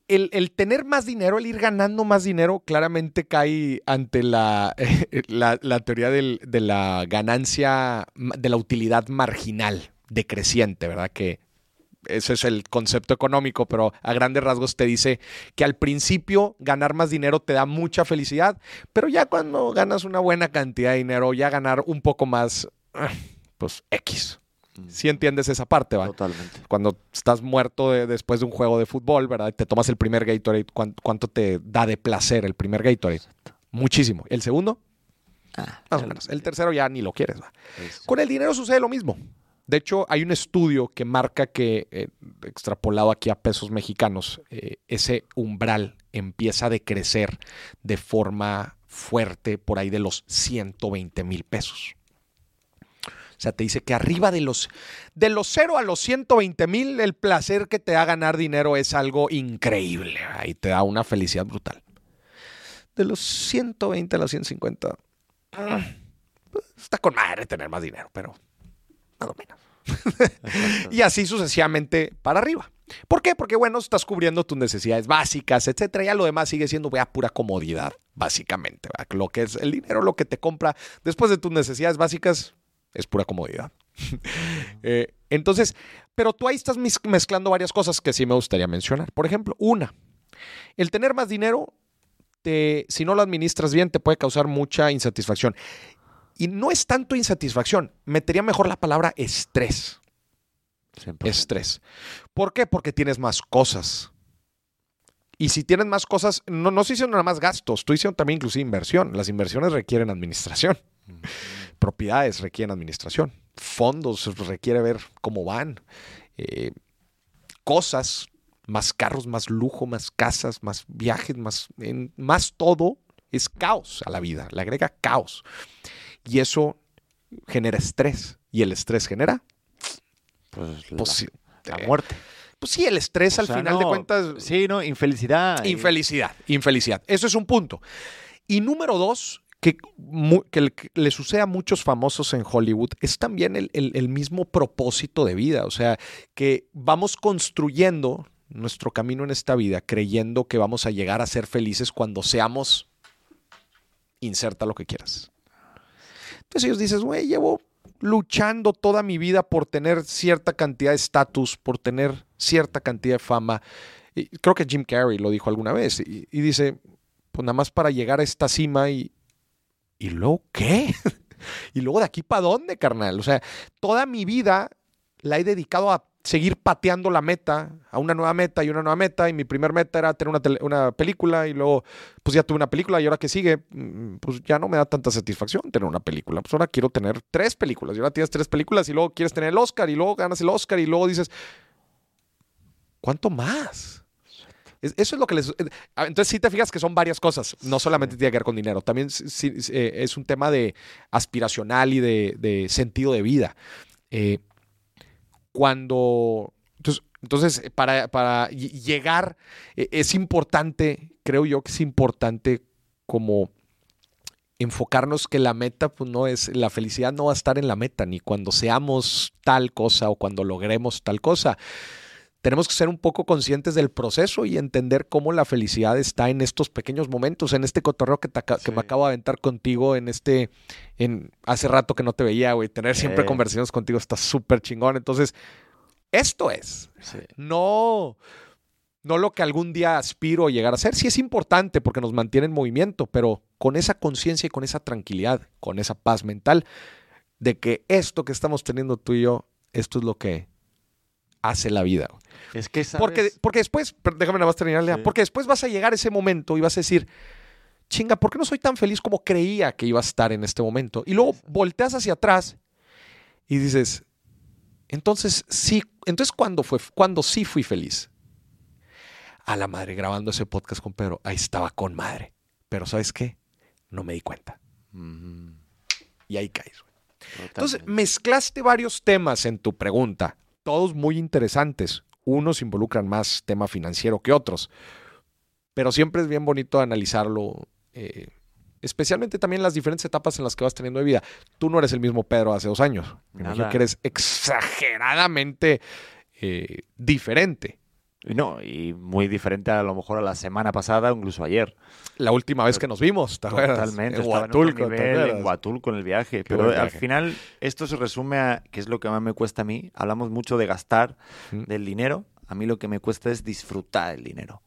El, el- tener más dinero, el ir ganando más dinero, claramente cae ante la, la, la teoría del- de la ganancia, de la utilidad marginal decreciente, ¿verdad? Que ese es el concepto económico, pero a grandes rasgos te dice que al principio ganar más dinero te da mucha felicidad, pero ya cuando ganas una buena cantidad de dinero, ya ganar un poco más, ah, pues X. Si entiendes esa parte, ¿va? Totalmente. Cuando estás muerto de- después de un juego de fútbol, ¿verdad? Te tomas el primer Gatorade, ¿cuán- ¿cuánto, te da de placer el primer Gatorade? Muchísimo. ¿El segundo? Ah, Más o menos. El tercero ya ni lo quieres, ¿va? Con el dinero sucede lo mismo. De hecho, hay un estudio que marca que, eh, extrapolado aquí a pesos mexicanos, eh, ese umbral empieza a decrecer de forma fuerte por ahí de los 120 mil pesos. O sea, te dice que arriba de los, de los 0 a los 120 mil, el placer que te da ganar dinero es algo increíble. Ahí te da una felicidad brutal. De los 120 a los 150, mm, está con madre tener más dinero, pero más menos. y así sucesivamente para arriba. ¿Por qué? Porque, bueno, estás cubriendo tus necesidades básicas, etcétera. Ya lo demás sigue siendo vea, pura comodidad, básicamente. Lo que es el dinero, lo que te compra después de tus necesidades básicas, es pura comodidad. Eh, entonces, pero tú ahí estás mez- mezclando varias cosas que sí me gustaría mencionar. Por ejemplo, una, el tener más dinero, te, si no lo administras bien, te puede causar mucha insatisfacción. Y no es tanto insatisfacción, metería mejor la palabra estrés. Estrés. ¿Por qué? Porque tienes más cosas. Y si tienes más cosas, no, no estoy diciendo nada más gastos, estoy diciendo también inclusive inversión. Las inversiones requieren administración. Propiedades requieren administración. Fondos requiere ver cómo van. Eh, cosas, más carros, más lujo, más casas, más viajes, más, en- más todo es caos a la vida. Le agrega caos. Y eso genera estrés. Y el estrés genera Pues la, pues, eh, muerte. pues sí, el estrés O al sea, final de cuentas. Sí, no, infelicidad. Infelicidad, infelicidad. Eso es un punto. Y número dos, que, le, sucede a muchos famosos en Hollywood, es también el, mismo propósito de vida. O sea, que vamos construyendo nuestro camino en esta vida creyendo que vamos a llegar a ser felices cuando seamos, inserta lo que quieras. Entonces ellos dices, güey, llevo luchando toda mi vida por tener cierta cantidad de estatus, por tener cierta cantidad de fama. Creo que Jim Carrey lo dijo alguna vez y, y dice, pues nada más para llegar a esta cima y, ¿y luego qué? ¿Y luego de aquí para dónde, carnal? O sea, toda mi vida la he dedicado a seguir pateando la meta a una nueva meta y una nueva meta. Y mi primer meta era tener una, película y luego, pues ya tuve una película y ahora que sigue, mm, pues ya no me da tanta satisfacción tener una película. Pues ahora quiero tener tres películas. Y ahora tienes tres películas y luego quieres tener el Oscar y luego ganas el Oscar y luego dices, ¿cuánto más? Es- Eso es lo que les... eh, Entonces sí te fijas que son varias cosas. No solamente tiene que ver con dinero. También sí- sí, sí, eh, es un tema de aspiracional y de, de sentido de vida. Eh, cuando... Entonces, entonces para, para ll- llegar eh, es importante, creo yo que es importante como enfocarnos que la meta, pues no es, la felicidad no va a estar en la meta, ni cuando seamos tal cosa o cuando logremos tal cosa. Tenemos que ser un poco conscientes del proceso y entender cómo la felicidad está en estos pequeños momentos, en este cotorreo que, te aca- que Sí. me acabo de aventar contigo, en este, en hace rato que no te veía, güey. Tener siempre Eh. conversaciones contigo está súper chingón. Entonces, esto es. Sí. No, no lo que algún día aspiro a llegar a ser. Sí es importante porque nos mantiene en movimiento, pero con esa conciencia y con esa tranquilidad, con esa paz mental de que esto que estamos teniendo tú y yo, esto es lo que hace la vida. Es que, ¿sabes? Porque, porque después, déjame nada más terminar, Sí. porque después vas a llegar a ese momento y vas a decir, chinga, ¿por qué no soy tan feliz como creía que iba a estar en este momento? Y luego volteas hacia atrás y dices, entonces sí, entonces ¿cuándo fue, cuando sí fui feliz? A la madre, grabando ese podcast con Pedro, ahí estaba con madre. Pero ¿sabes qué? No me di cuenta. Y ahí caes. Entonces, mezclaste varios temas en tu pregunta, todos muy interesantes. Unos involucran más tema financiero que otros, pero siempre es bien bonito analizarlo, eh, especialmente también las diferentes etapas en las que vas teniendo de vida. Tú no eres el mismo Pedro hace dos años. Me imagino Nada. que eres exageradamente eh, diferente. Y No, y muy diferente a lo mejor a la semana pasada o incluso ayer. La última vez que nos vimos, ¿te acuerdas? Totalmente. En Huatulco, en Huatulco, en el viaje. Qué Pero al final, esto se resume a, que es lo que más me cuesta a mí. Hablamos mucho de gastar, del dinero. A mí lo que me cuesta es disfrutar el dinero.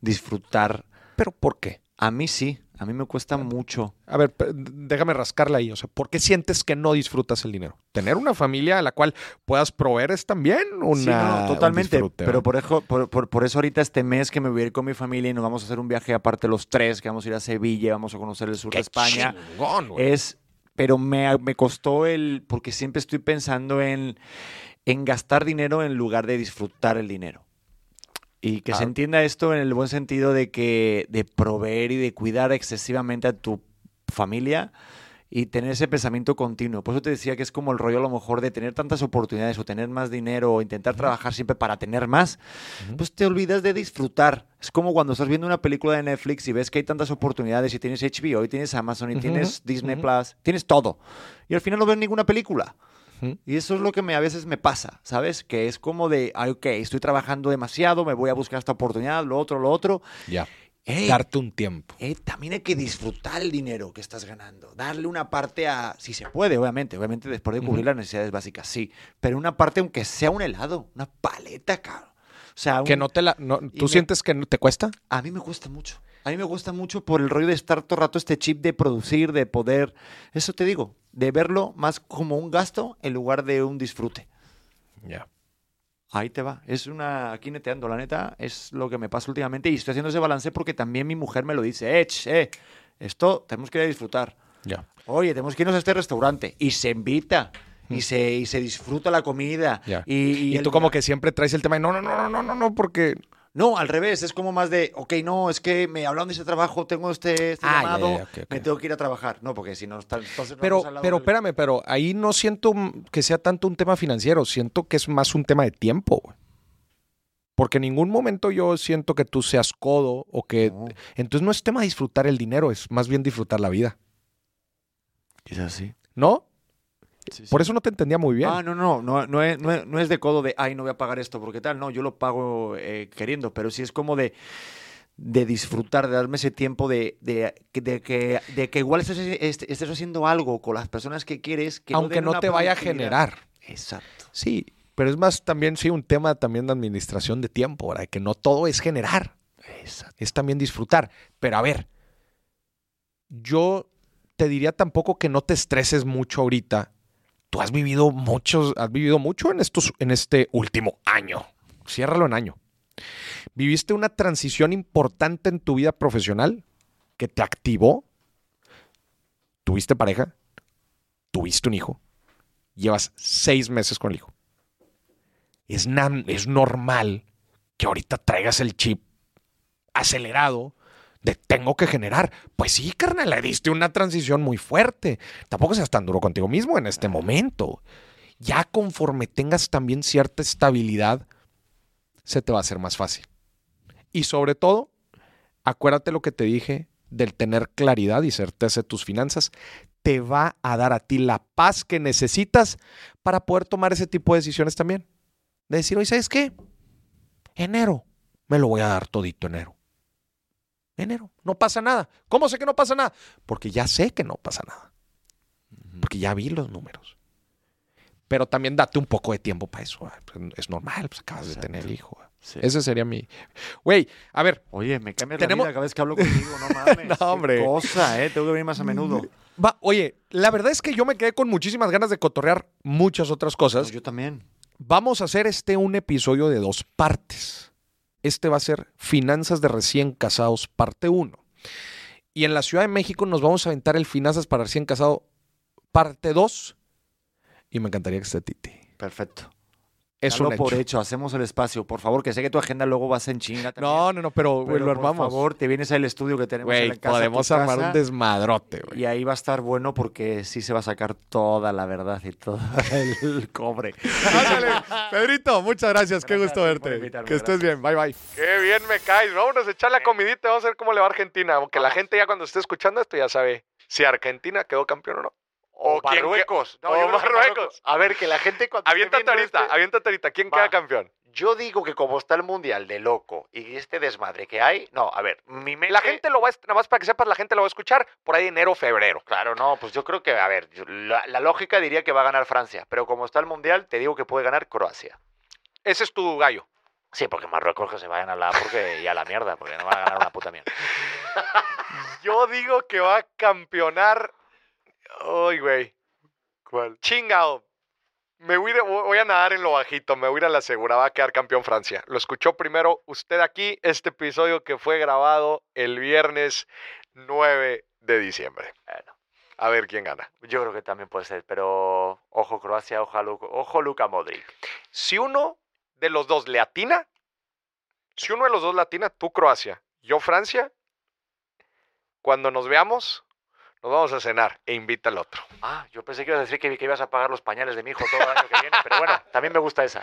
Disfrutar. Pero ¿por qué? A mí sí, a mí me cuesta mucho. A ver, déjame rascarla ahí. O sea, ¿por qué sientes que no disfrutas el dinero? Tener una familia a la cual puedas proveer es también una, Sí, no, un totalmente. pero por eso, por, por- por eso ahorita este mes que me voy a ir con mi familia y nos vamos a hacer un viaje aparte los tres, que vamos a ir a Sevilla, vamos a conocer el sur ¡Qué de España. chingón! Es, pero me, me costó el, porque siempre estoy pensando en, en gastar dinero en lugar de disfrutar el dinero. Y que se entienda esto en el buen sentido de que de proveer y de cuidar excesivamente a tu familia y tener ese pensamiento continuo. Por eso te decía que es como el rollo a lo mejor de tener tantas oportunidades o tener más dinero o intentar trabajar siempre para tener más, Ujú. pues te olvidas de disfrutar. Es como cuando estás viendo una película de Netflix y ves que hay tantas oportunidades y tienes HBO y tienes Amazon y tienes Disney. Plus, tienes todo. Y al final no ves ninguna película. Y eso es lo que me, a veces me pasa, ¿sabes? Que es como de, ok, estoy trabajando demasiado, me voy a buscar esta oportunidad, lo otro, lo otro. Ya. Ey, Darte un tiempo. eh, también hay que disfrutar el dinero que estás ganando. Darle una parte a. Si se puede, obviamente. Obviamente, después de cubrir las necesidades básicas, sí. Pero una parte, aunque sea un helado, una paleta, cabrón. O sea, Que un- no te la, no- ¿Tú me- sientes que no te cuesta? a mí me gusta mucho. A mí me gusta mucho por el rollo de estar todo el rato este chip de producir, de poder. Eso te digo, de verlo más como un gasto en lugar de un disfrute. Ya. Ahí te va. Es una. Aquí neteando, la neta, es lo que me pasa últimamente. Y estoy haciendo ese balance porque también mi mujer me lo dice. Eh, eh, esto tenemos que ir a disfrutar. Ya. Oye, tenemos que irnos a este restaurante. Y se invita. Y se, y se disfruta la comida. Ya. Y, y Y, el- tú como que siempre traes el tema de no, no, no, no, no, no, porque... No, al revés. Es como más de, ok, no, es que me hablaron de ese trabajo, tengo este, este Ah, llamado, me tengo que ir a trabajar. No, porque si no, está- entonces no Pero, pero del- espérame, pero ahí no siento que sea tanto un tema financiero, siento que es más un tema de tiempo, güey. Porque en ningún momento yo siento que tú seas codo o que... No, Entonces no es tema de disfrutar el dinero, es más bien disfrutar la vida, quizás sí. ¿no? Sí, sí. Por eso no te entendía muy bien. Ah, no, no, no, no es, no, es, no es de codo de, ay, no voy a pagar esto porque tal. No, yo lo pago eh, queriendo, pero sí es como de, de disfrutar, de darme ese tiempo de, de, de que, de que igual estés, estés- haciendo algo con las personas que quieres. Que aunque no te vaya a generar. Exacto. Sí, pero es más también, sí, un tema también de administración de tiempo, ¿verdad? Que no todo es generar. Exacto. es también disfrutar. Pero a ver, yo te diría tampoco que no te estreses mucho ahorita. Tú has vivido muchos, has vivido mucho en, estos, en este último año. Ciérralo en año. ¿Viviste una transición importante en tu vida profesional que te activó? ¿Tuviste pareja? ¿Tuviste un hijo? Llevas seis meses con el hijo. Es, es normal que ahorita traigas el chip acelerado tengo que generar. Pues sí, carnal, le diste una transición muy fuerte. Tampoco seas tan duro contigo mismo en este momento. Ya conforme tengas también cierta estabilidad, se te va a hacer más fácil. Y sobre todo, acuérdate lo que te dije del tener claridad y certeza de tus finanzas. Te va a dar a ti la paz que necesitas para poder tomar ese tipo de decisiones también. De decir, oye, ¿sabes qué? Enero. Me lo voy a dar todito enero. Enero. No pasa nada. ¿Cómo sé que no pasa nada? Porque ya sé que no pasa nada. Porque ya vi los números. Pero también date un poco de tiempo para eso. ah, pues, Es normal, pues acabas de tener hijo. ah. Sí. Ese sería mi. Güey, a ver, Oye, me cambia Tenemos- la vida cada vez que hablo contigo, no mames. No, Qué hombre. cosa, ¿eh? Tengo que venir más a menudo. va, oye, la verdad es que yo me quedé con muchísimas ganas de cotorrear muchas otras cosas. Yo también. Vamos a hacer este un episodio de dos partes. Este va a ser Finanzas de recién casados, parte 1. Y en la Ciudad de México nos vamos a aventar el Finanzas para recién casado, parte 2. Y me encantaría que esté Titi. Perfecto. Es Dalo un por hecho, hacemos el espacio. Por favor, que sé que tu agenda luego va a ser en chinga también. No, no, no, pero, güey, Pero lo por armamos. favor, te vienes al estudio que tenemos en la casa. podemos armar casa, un desmadrote, güey. Y ahí va a estar bueno porque sí se va a sacar toda la verdad y todo el cobre. Ándale, Pedrito, muchas gracias. Qué gusto por verte. invitarme, Que estés bien. Bye, bye. Qué bien me caes. Vámonos a echar la comidita. Vamos a ver cómo le va a Argentina. Aunque la gente ya cuando esté escuchando esto ya sabe si Argentina quedó campeón o no. O quién Marruecos. que- No, o yo Marruecos. A ver, que la gente cuando Aviéntate ahorita, este- aviéntate ahorita. ¿Quién Va. queda campeón? Yo digo que como está el mundial de loco y este desmadre que hay, no, a ver, mi mente... La gente lo va a, nada más para que sepas, la gente lo va a escuchar por ahí enero, febrero. Claro, no, pues yo creo que, a ver, la lógica diría que va a ganar Francia, pero como está el mundial, te digo que puede ganar Croacia. Ese es tu gallo. Sí, porque Marruecos que se vayan a la porque y a la mierda, porque no van a ganar una puta mierda. Yo digo que va a campeonar. Ay, güey. ¿Cuál? Chingao. Me voy, de- voy a nadar en lo bajito, me voy a ir a la segura, va a quedar campeón Francia. Lo escuchó primero usted aquí, este episodio que fue grabado el viernes 9 de diciembre. Bueno, A ver quién gana. yo creo que también puede ser, pero ojo Croacia, ojo, ojo Luka Modric. Si uno de los dos le atina, si uno de los dos le atina, tú Croacia, yo Francia, cuando nos veamos, nos vamos a cenar e invita al otro. Ah, yo pensé que ibas a decir que, que ibas a pagar los pañales de mi hijo todo el año que viene, pero bueno, también me gusta esa.